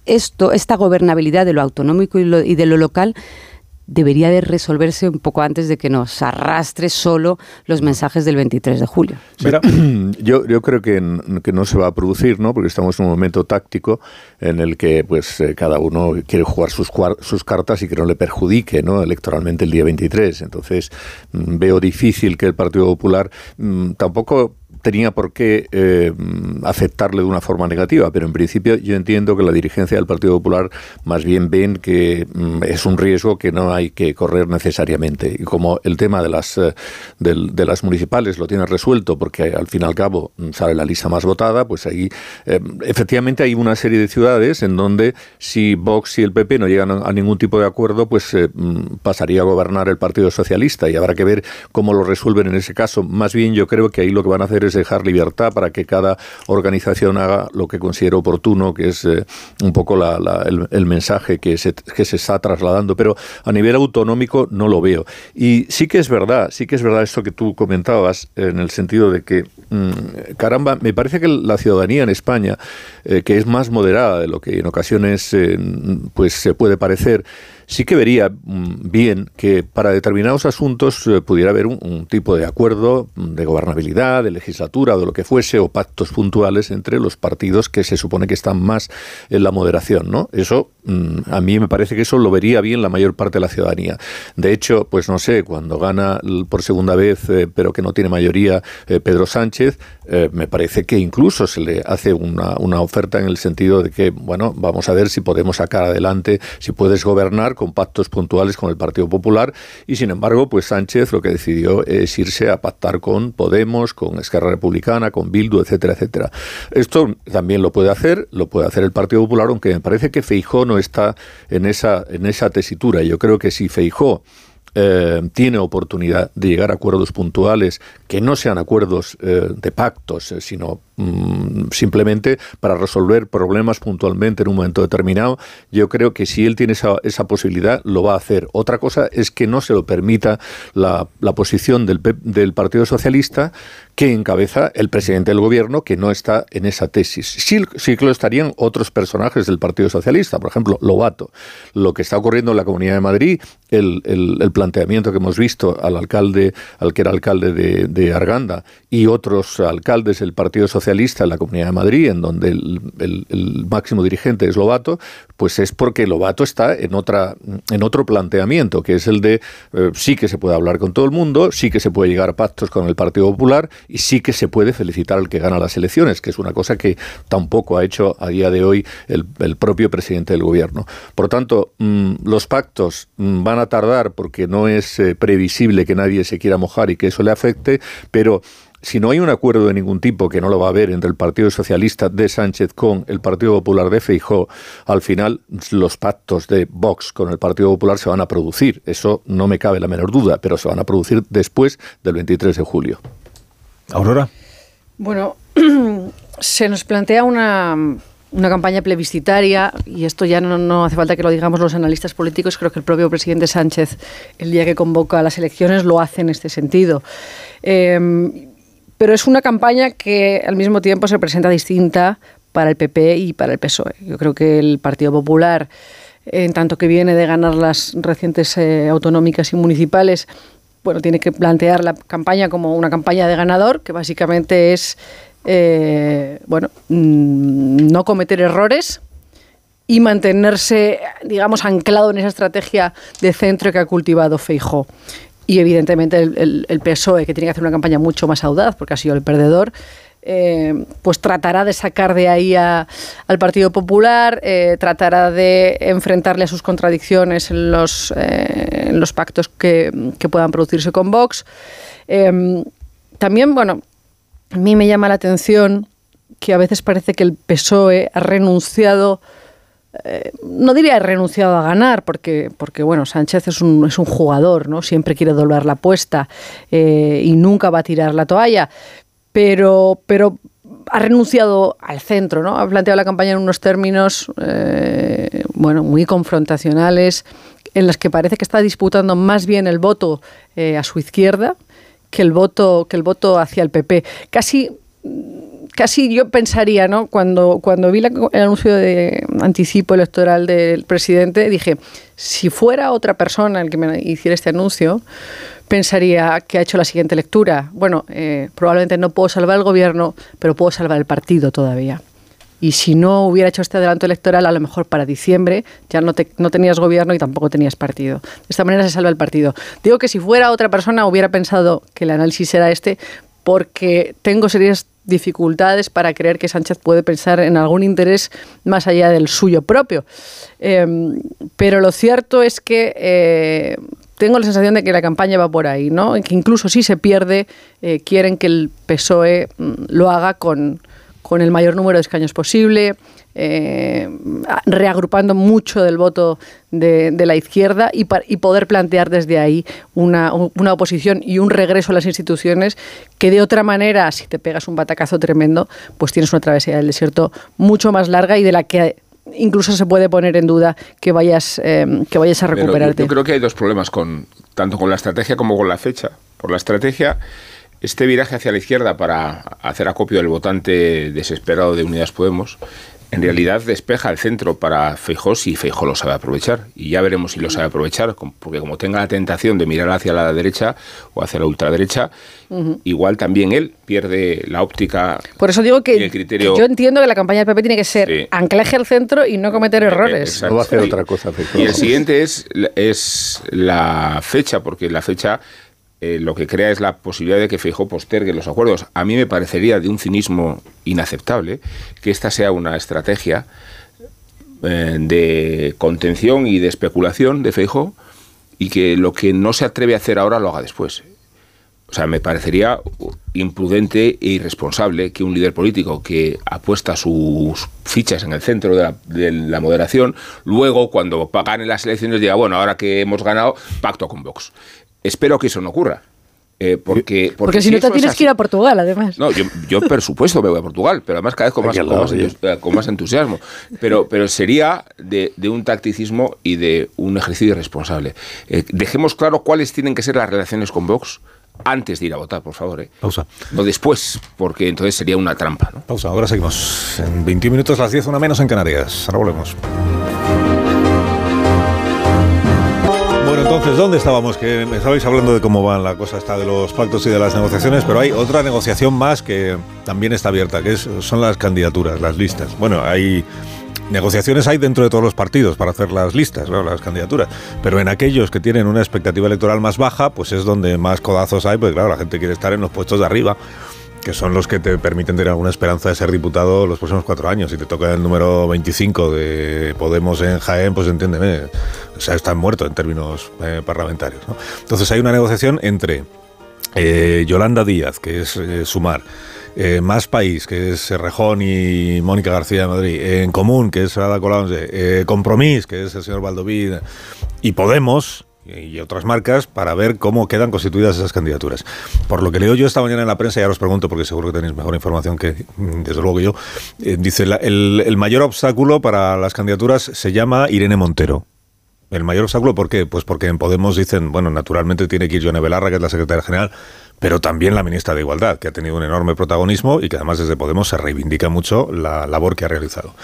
esto, esta gobernabilidad de lo autonómico y, de lo local debería de resolverse un poco antes de que nos arrastre solo los mensajes del 23 de julio. yo, yo creo que, que, no se va a producir, ¿no? porque estamos en un momento táctico en el que pues eh, cada uno quiere jugar sus, sus cartas y que no le perjudique ¿no? electoralmente el día 23. Entonces mm, veo difícil que el Partido Popular mm, tampoco tenía por qué eh, afectarle de una forma negativa, pero en principio yo entiendo que la dirigencia del Partido Popular más bien ven que mm, es un riesgo que no hay que correr necesariamente. Y como el tema de las, eh, de, las municipales lo tiene resuelto, porque al fin y al cabo mm, sale la lista más votada, pues ahí eh, efectivamente hay una serie de ciudades en donde si Vox y el PP no llegan a, ningún tipo de acuerdo, pues mm, pasaría a gobernar el Partido Socialista y habrá que ver cómo lo resuelven en ese caso. Más bien yo creo que ahí lo que van a hacer es dejar libertad para que cada organización haga lo que considere oportuno, que es eh, un poco el, mensaje que se, que se está trasladando. Pero a nivel autonómico no lo veo. Y sí que es verdad, sí que es verdad esto que tú comentabas, en el sentido de que, mm, caramba, me parece que la ciudadanía en España, eh, que es más moderada de lo que en ocasiones eh, pues se puede parecer, sí que vería mm, bien que para determinados asuntos eh, pudiera haber un, tipo de acuerdo mm, de gobernabilidad, de legislatura de lo que fuese, o pactos puntuales entre los partidos que se supone que están más en la moderación, ¿no? Eso, mm, a mí me parece que eso lo vería bien la mayor parte de la ciudadanía. De hecho, pues no sé, cuando gana por segunda vez, eh, pero que no tiene mayoría, eh, Pedro Sánchez, me parece que incluso se le hace una oferta en el sentido de que, bueno, vamos a ver si podemos sacar adelante, si puedes gobernar con pactos puntuales con el Partido Popular y sin embargo, pues Sánchez lo que decidió es irse a pactar con Podemos, con Esquerra Republicana, con Bildu, etcétera, etcétera. Esto también lo puede hacer, lo puede hacer el Partido Popular, aunque me parece que Feijó no está en esa, en esa tesitura. Yo creo que si Feijó eh, tiene oportunidad de llegar a acuerdos puntuales que no sean acuerdos eh, de pactos, eh, sino mm, simplemente para resolver problemas puntualmente en un momento determinado, yo creo que si él tiene esa, esa posibilidad, lo va a hacer. Otra cosa es que no se lo permita la, posición del, del Partido Socialista, que encabeza el presidente del gobierno, que no está en esa tesis. Sí, sí lo estarían otros personajes del Partido Socialista, por ejemplo, Lobato. Lo que está ocurriendo en la Comunidad de Madrid, el, el, planteamiento que hemos visto al alcalde, al que era alcalde de, de, Arganda, y otros alcaldes del Partido Socialista en la Comunidad de Madrid, en donde el, el máximo dirigente es Lobato, pues es porque Lobato está en, otra, en otro planteamiento, que es el de eh, sí que se puede hablar con todo el mundo, sí que se puede llegar a pactos con el Partido Popular y sí que se puede felicitar al que gana las elecciones, que es una cosa que tampoco ha hecho a día de hoy el, propio presidente del gobierno. Por tanto, mm, los pactos mm, van a tardar porque no es eh, previsible que nadie se quiera mojar y que eso le afecte, pero si no hay un acuerdo de ningún tipo, que no lo va a haber, entre el Partido Socialista de Sánchez con el Partido Popular de Feijó, al final los pactos de Vox con el Partido Popular se van a producir. Eso no me cabe la menor duda, pero se van a producir después del 23 de julio. Aurora. Bueno, se nos plantea una, una campaña plebiscitaria, y esto ya no, no, hace falta que lo digamos los analistas políticos, creo que el propio presidente Sánchez, el día que convoca las elecciones, lo hace en este sentido. Eh, pero es una campaña que al mismo tiempo se presenta distinta para el PP y para el PSOE. Yo creo que el Partido Popular, en tanto que viene de ganar las recientes eh, autonómicas y municipales, bueno, tiene que plantear la campaña como una campaña de ganador, que básicamente es eh, bueno, mm, no cometer errores y mantenerse, digamos, anclado en esa estrategia de centro que ha cultivado Feijó. Y evidentemente el, PSOE, que tiene que hacer una campaña mucho más audaz, porque ha sido el perdedor, eh, pues tratará de sacar de ahí al Partido Popular, eh, tratará de enfrentarle a sus contradicciones en los, eh, en los pactos que, que, puedan producirse con Vox. También, bueno, a mí me llama la atención que a veces parece que el PSOE ha renunciado eh, no diría renunciado a ganar, porque, porque bueno, Sánchez es un, es un jugador, ¿no? Siempre quiere doblar la apuesta eh, y nunca va a tirar la toalla. Pero, pero ha renunciado al centro, ¿no? Ha planteado la campaña en unos términos eh, bueno, muy confrontacionales, en los que parece que está disputando más bien el voto a su izquierda que el voto, que el voto hacia el PP. Casi casi yo pensaría, ¿no? Cuando, cuando vi el anuncio de anticipo electoral del presidente, dije, si fuera otra persona el que me hiciera este anuncio, pensaría que ha hecho la siguiente lectura. Bueno, eh, probablemente no puedo salvar el gobierno, pero puedo salvar el partido todavía. Y si no hubiera hecho este adelanto electoral, a lo mejor para diciembre ya no, te, no tenías gobierno y tampoco tenías partido. De esta manera se salva el partido. Digo que si fuera otra persona hubiera pensado que el análisis era este, porque tengo serias dificultades para creer que Sánchez puede pensar en algún interés más allá del suyo propio. Eh, pero lo cierto es que eh, tengo la sensación de que la campaña va por ahí, ¿no? Que incluso si se pierde, eh, quieren que el PSOE mm, lo haga con, con el mayor número de escaños posible, eh, reagrupando mucho del voto de, de la izquierda y, y, poder plantear desde ahí una, una, oposición y un regreso a las instituciones que de otra manera, si te pegas un batacazo tremendo, pues tienes una travesía del desierto mucho más larga y de la que incluso se puede poner en duda que vayas, eh, que vayas a recuperarte. Yo, yo creo que hay dos problemas con tanto con la estrategia como con la fecha. Por la estrategia este viraje hacia la izquierda para hacer acopio del votante desesperado de Unidas Podemos en realidad despeja el centro para Feijó si Feijó lo sabe aprovechar. Y ya veremos si lo sabe aprovechar, porque como tenga la tentación de mirar hacia la derecha o hacia la ultraderecha, uh -huh. igual también él pierde la óptica. Por eso digo que, criterio... que yo entiendo que la campaña del PP tiene que ser sí. anclaje al centro y no cometer errores. Exacto. No va a hacer otra cosa. Feijó. Y el siguiente es, es la fecha, porque la fecha eh, lo que crea es la posibilidad de que Feijó postergue los acuerdos. A mí me parecería de un cinismo inaceptable que esta sea una estrategia eh, de contención y de especulación de Feijó y que lo que no se atreve a hacer ahora lo haga después. O sea, me parecería imprudente e irresponsable que un líder político que apuesta sus fichas en el centro de la, de la moderación, luego cuando pagan en las elecciones diga, bueno, ahora que hemos ganado, pacto con Vox. Espero que eso no ocurra. Eh, porque, porque, porque, si, no te tienes que ir a Portugal, además. No, yo, yo, por supuesto me voy a Portugal, pero además cada vez con más, con más, con más entusiasmo. Pero, pero sería de, de, un tacticismo y de un ejercicio irresponsable. Eh, dejemos claro cuáles tienen que ser las relaciones con Vox antes de ir a votar, por favor. ¿eh? Pausa. No después, porque entonces sería una trampa. ¿no? Pausa, ahora seguimos. En 21 minutos, las 10, una menos en Canarias. Ahora volvemos. Entonces, ¿dónde estábamos? Que me estabais hablando de cómo va la cosa esta de los pactos y de las negociaciones, pero hay otra negociación más que también está abierta, que son las candidaturas, las listas. Bueno, hay negociaciones hay dentro de todos los partidos para hacer las listas, ¿no? las candidaturas, pero en aquellos que tienen una expectativa electoral más baja, pues es donde más codazos hay, porque claro, la gente quiere estar en los puestos de arriba que son los que te permiten tener alguna esperanza de ser diputado los próximos cuatro años. Si te toca el número 25 de Podemos en Jaén, pues entiéndeme, o sea, están muertos en términos eh, parlamentarios. Entonces hay una negociación entre eh, Yolanda Díaz, que es eh, Sumar, eh, Más País, que es Rejón y Mónica García de Madrid, En Común, que es Ada Colau, eh, Compromís, que es el señor Valdoví, y Podemos, y otras marcas para ver cómo quedan constituidas esas candidaturas. Por lo que leo yo esta mañana en la prensa, ya os pregunto porque seguro que tenéis mejor información que mm, desde luego yo, eh, dice el, el mayor obstáculo para las candidaturas se llama Irene Montero. El mayor obstáculo, ¿por qué? Pues porque en Podemos dicen, bueno, naturalmente tiene que ir Yone Belarra, que es la secretaria general, pero también la ministra de Igualdad, que ha tenido un enorme protagonismo y que además desde Podemos se reivindica mucho la labor que ha realizado.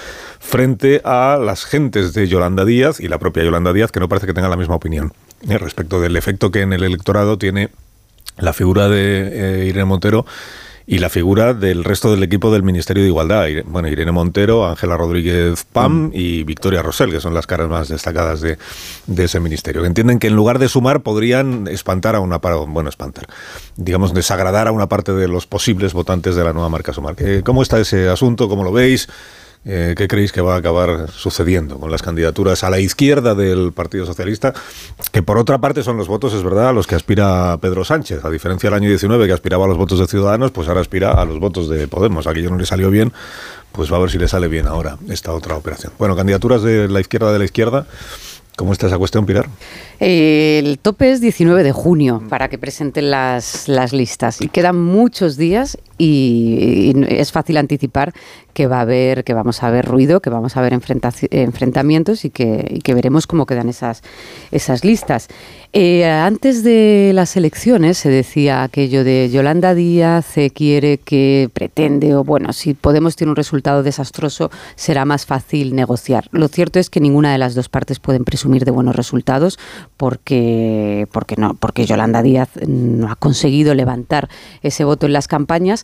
Frente a las gentes de Yolanda Díaz y la propia Yolanda Díaz, que no parece que tengan la misma opinión eh, respecto del efecto que en el electorado tiene la figura de eh, Irene Montero y la figura del resto del equipo del Ministerio de Igualdad. Bueno, Irene Montero, Ángela Rodríguez Pam mm. y Victoria Rosell, que son las caras más destacadas de, ese ministerio. Que entienden que en lugar de sumar podrían espantar a una bueno, espantar, digamos, desagradar a una parte de los posibles votantes de la nueva marca Sumar. Eh, ¿Cómo está ese asunto? ¿Cómo lo veis? Eh, ¿Qué creéis que va a acabar sucediendo con las candidaturas a la izquierda del Partido Socialista? Que por otra parte son los votos, es verdad, a los que aspira Pedro Sánchez. A diferencia del año 19 que aspiraba a los votos de Ciudadanos, pues ahora aspira a los votos de Podemos. Aquello no le salió bien, pues va a ver si le sale bien ahora esta otra operación. Bueno, candidaturas de la izquierda de la izquierda. ¿Cómo está esa cuestión, Pilar? El tope es 19 de junio para que presenten las, las listas y quedan muchos días y, es fácil anticipar que va a haber, que vamos a ver ruido, que vamos a ver enfrentamientos y que, que, veremos cómo quedan esas, esas listas. Eh, antes de las elecciones se decía aquello de Yolanda Díaz quiere que pretende, o bueno, si Podemos tiene un resultado desastroso, será más fácil negociar. Lo cierto es que ninguna de las dos partes pueden presumir de buenos resultados porque, porque, no, porque Yolanda Díaz no ha conseguido levantar ese voto en las campañas,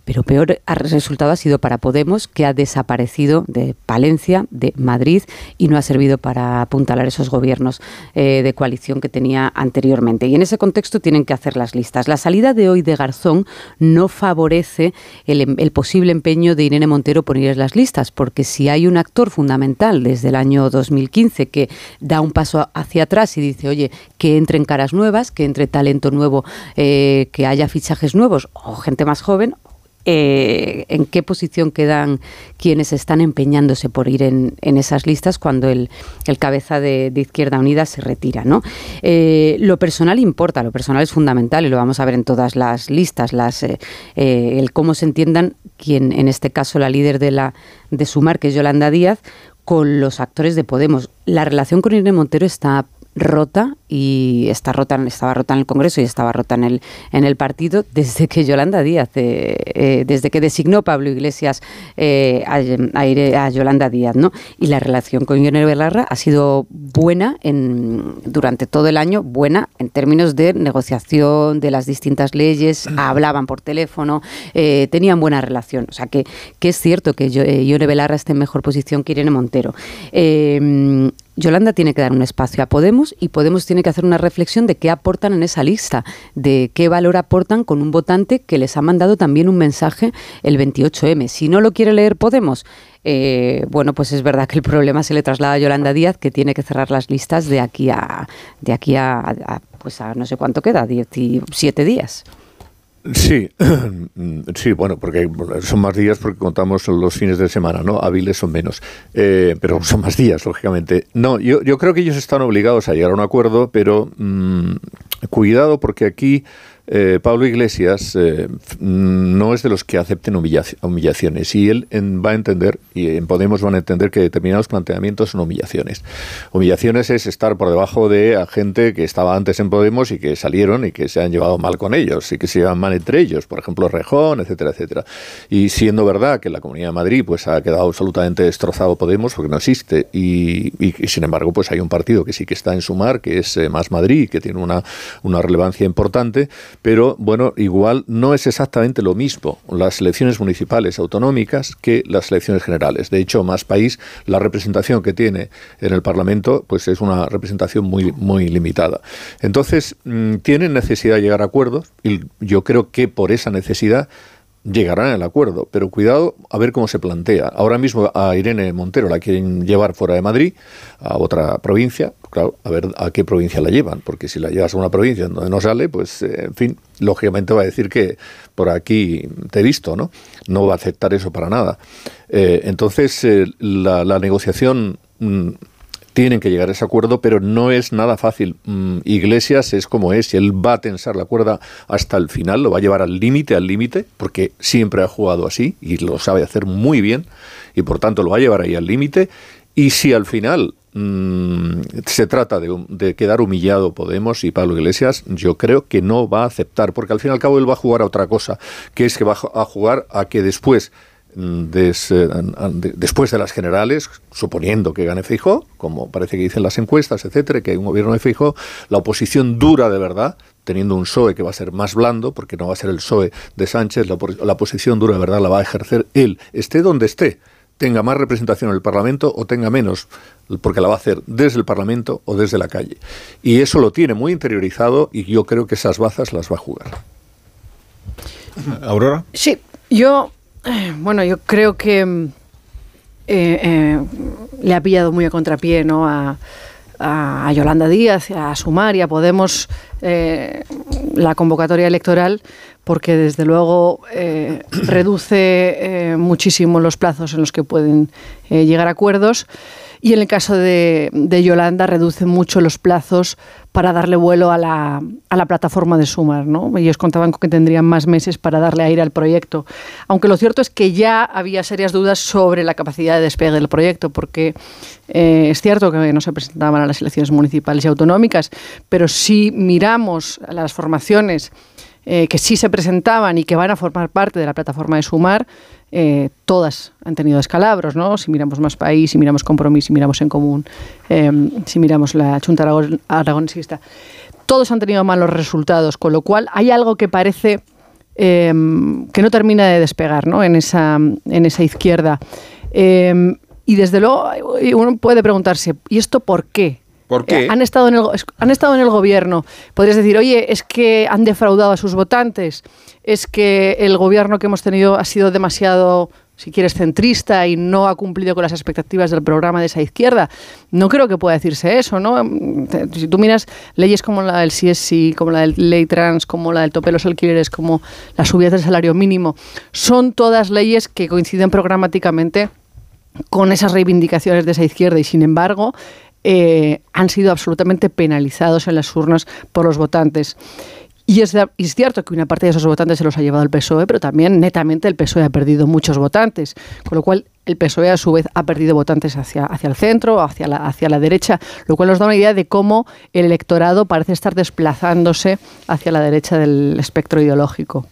pero peor resultado ha sido para Podemos, que ha desaparecido de Palencia, de Madrid, y no ha servido para apuntalar esos gobiernos eh, de coalición que tenía anteriormente. Y en ese contexto tienen que hacer las listas. La salida de hoy de Garzón no favorece el, em, posible empeño de Irene Montero por ir a las listas, porque si hay un actor fundamental desde el año 2015 que da un paso hacia atrás y dice, oye, que entren caras nuevas, que entre talento nuevo, eh, que haya fichajes nuevos o gente más joven, eh, en qué posición quedan quienes están empeñándose por ir en, esas listas cuando el, cabeza de, Izquierda Unida se retira. ¿no? Eh, lo personal importa, lo personal es fundamental y lo vamos a ver en todas las listas, las, el cómo se entiendan quien, en este caso, la líder de, la, de Sumar, que es Yolanda Díaz, con los actores de Podemos. La relación con Irene Montero está rota y está rota, estaba rota en el Congreso y estaba rota en el, en el partido desde que Yolanda Díaz, eh, eh, desde que designó Pablo Iglesias eh, a, Yolanda Díaz, ¿no? Y la relación con Yone Belarra ha sido buena en, durante todo el año, buena en términos de negociación de las distintas leyes, hablaban por teléfono, tenían buena relación. O sea que, que es cierto que Yone Belarra está en mejor posición que Irene Montero. Yolanda tiene que dar un espacio a Podemos y Podemos tiene que hacer una reflexión de qué aportan en esa lista, de qué valor aportan con un votante que les ha mandado también un mensaje el 28M. Si no lo quiere leer Podemos, eh, bueno, pues es verdad que el problema se le traslada a Yolanda Díaz, que tiene que cerrar las listas de aquí a, de aquí a, pues a no sé cuánto queda, 17 días. Sí, sí, bueno, porque son más días porque contamos los fines de semana, ¿no? Hábiles son menos, eh, pero son más días, lógicamente. No, yo, creo que ellos están obligados a llegar a un acuerdo, pero mm, cuidado porque aquí eh, Pablo Iglesias eh, no es de los que acepten humillaciones y él va a entender, y en Podemos van a entender que determinados planteamientos son humillaciones. Humillaciones es estar por debajo de gente que estaba antes en Podemos y que salieron y que se han llevado mal con ellos y que se llevan mal entre ellos, por ejemplo Rejón, etcétera, etcétera. Y siendo verdad que la Comunidad de Madrid pues ha quedado absolutamente destrozado Podemos porque no existe y, sin embargo pues hay un partido que sí que está en sumar, que es eh, Más Madrid, que tiene una relevancia importante, pero bueno, igual no es exactamente lo mismo las elecciones municipales autonómicas que las elecciones generales. De hecho, más país, la representación que tiene en el Parlamento, pues es una representación muy, muy limitada. Entonces, mm, tienen necesidad de llegar a acuerdos y yo creo que por esa necesidad llegarán al acuerdo, pero cuidado a ver cómo se plantea. Ahora mismo a Irene Montero la quieren llevar fuera de Madrid, a otra provincia, claro, a ver a qué provincia la llevan, porque si la llevas a una provincia donde no sale, pues, eh, en fin, lógicamente va a decir que por aquí te he visto, ¿no? No va a aceptar eso para nada. Eh, entonces, eh, la, la negociación mm, tienen que llegar a ese acuerdo, pero no es nada fácil. Mm, Iglesias es como es y él va a tensar la cuerda hasta el final, lo va a llevar al límite, al límite, porque siempre ha jugado así y lo sabe hacer muy bien y por tanto lo va a llevar ahí al límite. Y si al final mm, se trata de, de quedar humillado Podemos y Pablo Iglesias, yo creo que no va a aceptar, porque al fin y al cabo él va a jugar a otra cosa, que es que va a jugar a que después des- eh, después de las generales, suponiendo que gane Feijó, como parece que dicen las encuestas, etcétera, que hay un gobierno de Feijó, la oposición dura de verdad, teniendo un PSOE que va a ser más blando, porque no va a ser el PSOE de Sánchez, la, la oposición dura de verdad la va a ejercer él, esté donde esté, tenga más representación en el Parlamento o tenga menos, porque la va a hacer desde el Parlamento o desde la calle. Y eso lo tiene muy interiorizado y yo creo que esas bazas las va a jugar. Aurora. Sí, yo, bueno, yo creo que mm, eh, eh, le ha pillado muy a contrapié ¿no? a, a- Yolanda Díaz, a Sumar y a Podemos eh, la convocatoria electoral porque desde luego reduce muchísimo los plazos en los que pueden llegar a acuerdos y en el caso de, de Yolanda reduce mucho los plazos para darle vuelo a la, a la plataforma de Sumar. ¿no? Ellos contaban con que tendrían más meses para darle aire al proyecto. Aunque lo cierto es que ya había serias dudas sobre la capacidad de despegue del proyecto, porque eh, es cierto que no se presentaban a las elecciones municipales y autonómicas, pero si miramos las formaciones eh, que sí se presentaban y que van a formar parte de la plataforma de Sumar, eh, todas han tenido escalabros, ¿no? Si miramos Más País, si miramos Compromís, si miramos En Común, eh, si miramos la Junta Aragon- Aragonesista, todos han tenido malos resultados, con lo cual hay algo que parece eh, que no termina de despegar ¿no? en, esa, en esa izquierda. Eh, y desde luego uno puede preguntarse, ¿y esto por qué? Han, estado en el, han estado en el gobierno. Podrías decir, oye, es que han defraudado a sus votantes, es que el gobierno que hemos tenido ha sido demasiado, si quieres, centrista y no ha cumplido con las expectativas del programa de esa izquierda. No creo que pueda decirse eso, ¿no? Si tú miras leyes como la del CSI, como la del ley trans, como la del tope de los alquileres, como las subidas del salario mínimo, son todas leyes que coinciden programáticamente con esas reivindicaciones de esa izquierda y sin embargo eh, han sido absolutamente penalizados en las urnas por los votantes. Y es, es cierto que una parte de esos votantes se los ha llevado el PSOE, pero también netamente el PSOE ha perdido muchos votantes, con lo cual el PSOE a su vez ha perdido votantes hacia, hacia el centro, hacia la, hacia la derecha, lo cual nos da una idea de cómo el electorado parece estar desplazándose hacia la derecha del espectro ideológico.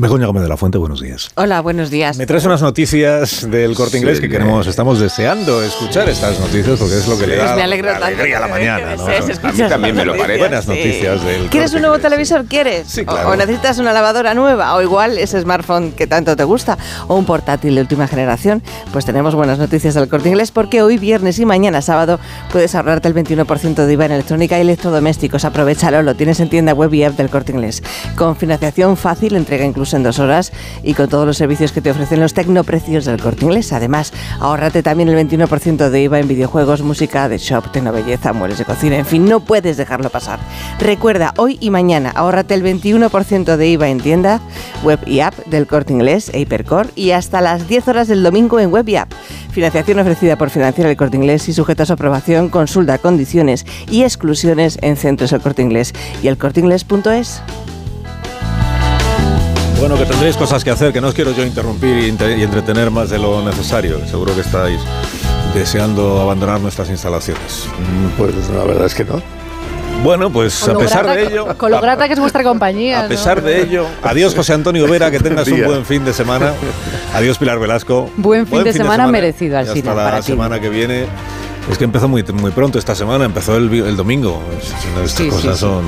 Begoña Gómez de la Fuente, buenos días. Hola, buenos días. Me traes unas noticias del corte inglés que queremos, estamos deseando escuchar estas noticias porque es lo que le da me alegro la tanto alegría a la mañana. ¿no? desees escuchar también me lo parece. Buenas sí. noticias del ¿Quieres Corte un nuevo Inglés. televisor? ¿Quieres? Sí, O- claro. o, necesitas una lavadora nueva, o igual ese smartphone que tanto te gusta, o un portátil de última generación. Pues tenemos buenas noticias del corte inglés porque hoy, viernes y mañana sábado, puedes ahorrarte el 21% de IVA en electrónica y electrodomésticos. Aprovechalo, lo tienes en tienda web y app del corte inglés. Con financiación fácil, entrega incluso en dos horas y con todos los servicios que te ofrecen los tecnoprecios del corte inglés. Además, ahórrate también el 21% de IVA en videojuegos, música, de shop, tecnobelleza, muebles de cocina, en fin, no puedes dejarlo pasar. Recuerda, hoy y mañana, ahórrate el 21% de IVA en tienda, web y app del corte inglés e Hipercore y hasta las 10 horas del domingo en web y app. Financiación ofrecida por Financiera el Corte Inglés y sujeta a su aprobación, consulta condiciones y exclusiones en Centros El Corte Inglés y elcorteinglés.es. Bueno, que tendréis cosas que hacer, que no os quiero yo interrumpir y, y entretener más de lo necesario. Seguro que estáis deseando abandonar nuestras instalaciones. Pues la verdad es que no. Bueno, pues a pesar grata- de ello, Con lo grata que es vuestra compañía. a pesar ¿no? de ello, adiós José Antonio Vera, que tengas un buen fin de semana. Adiós Pilar Velasco. Buen fin de semana merecido, Y Alsina, Hasta la para ti. semana que viene. Es que empezó muy, muy pronto esta semana, empezó el, el domingo. Estas Sí, cosas sí. son.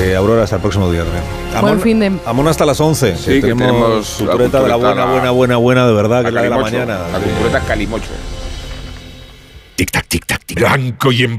Eh, Aurora, hasta el próximo viernes. Buen fin de- Amón hasta las 11. Sí, que tenemos la tureta de la buena, buena, buena, buena, de verdad, que es la de la mañana. La cultureta Calimocho. Tic tac, tic tac, tic. Blanco y en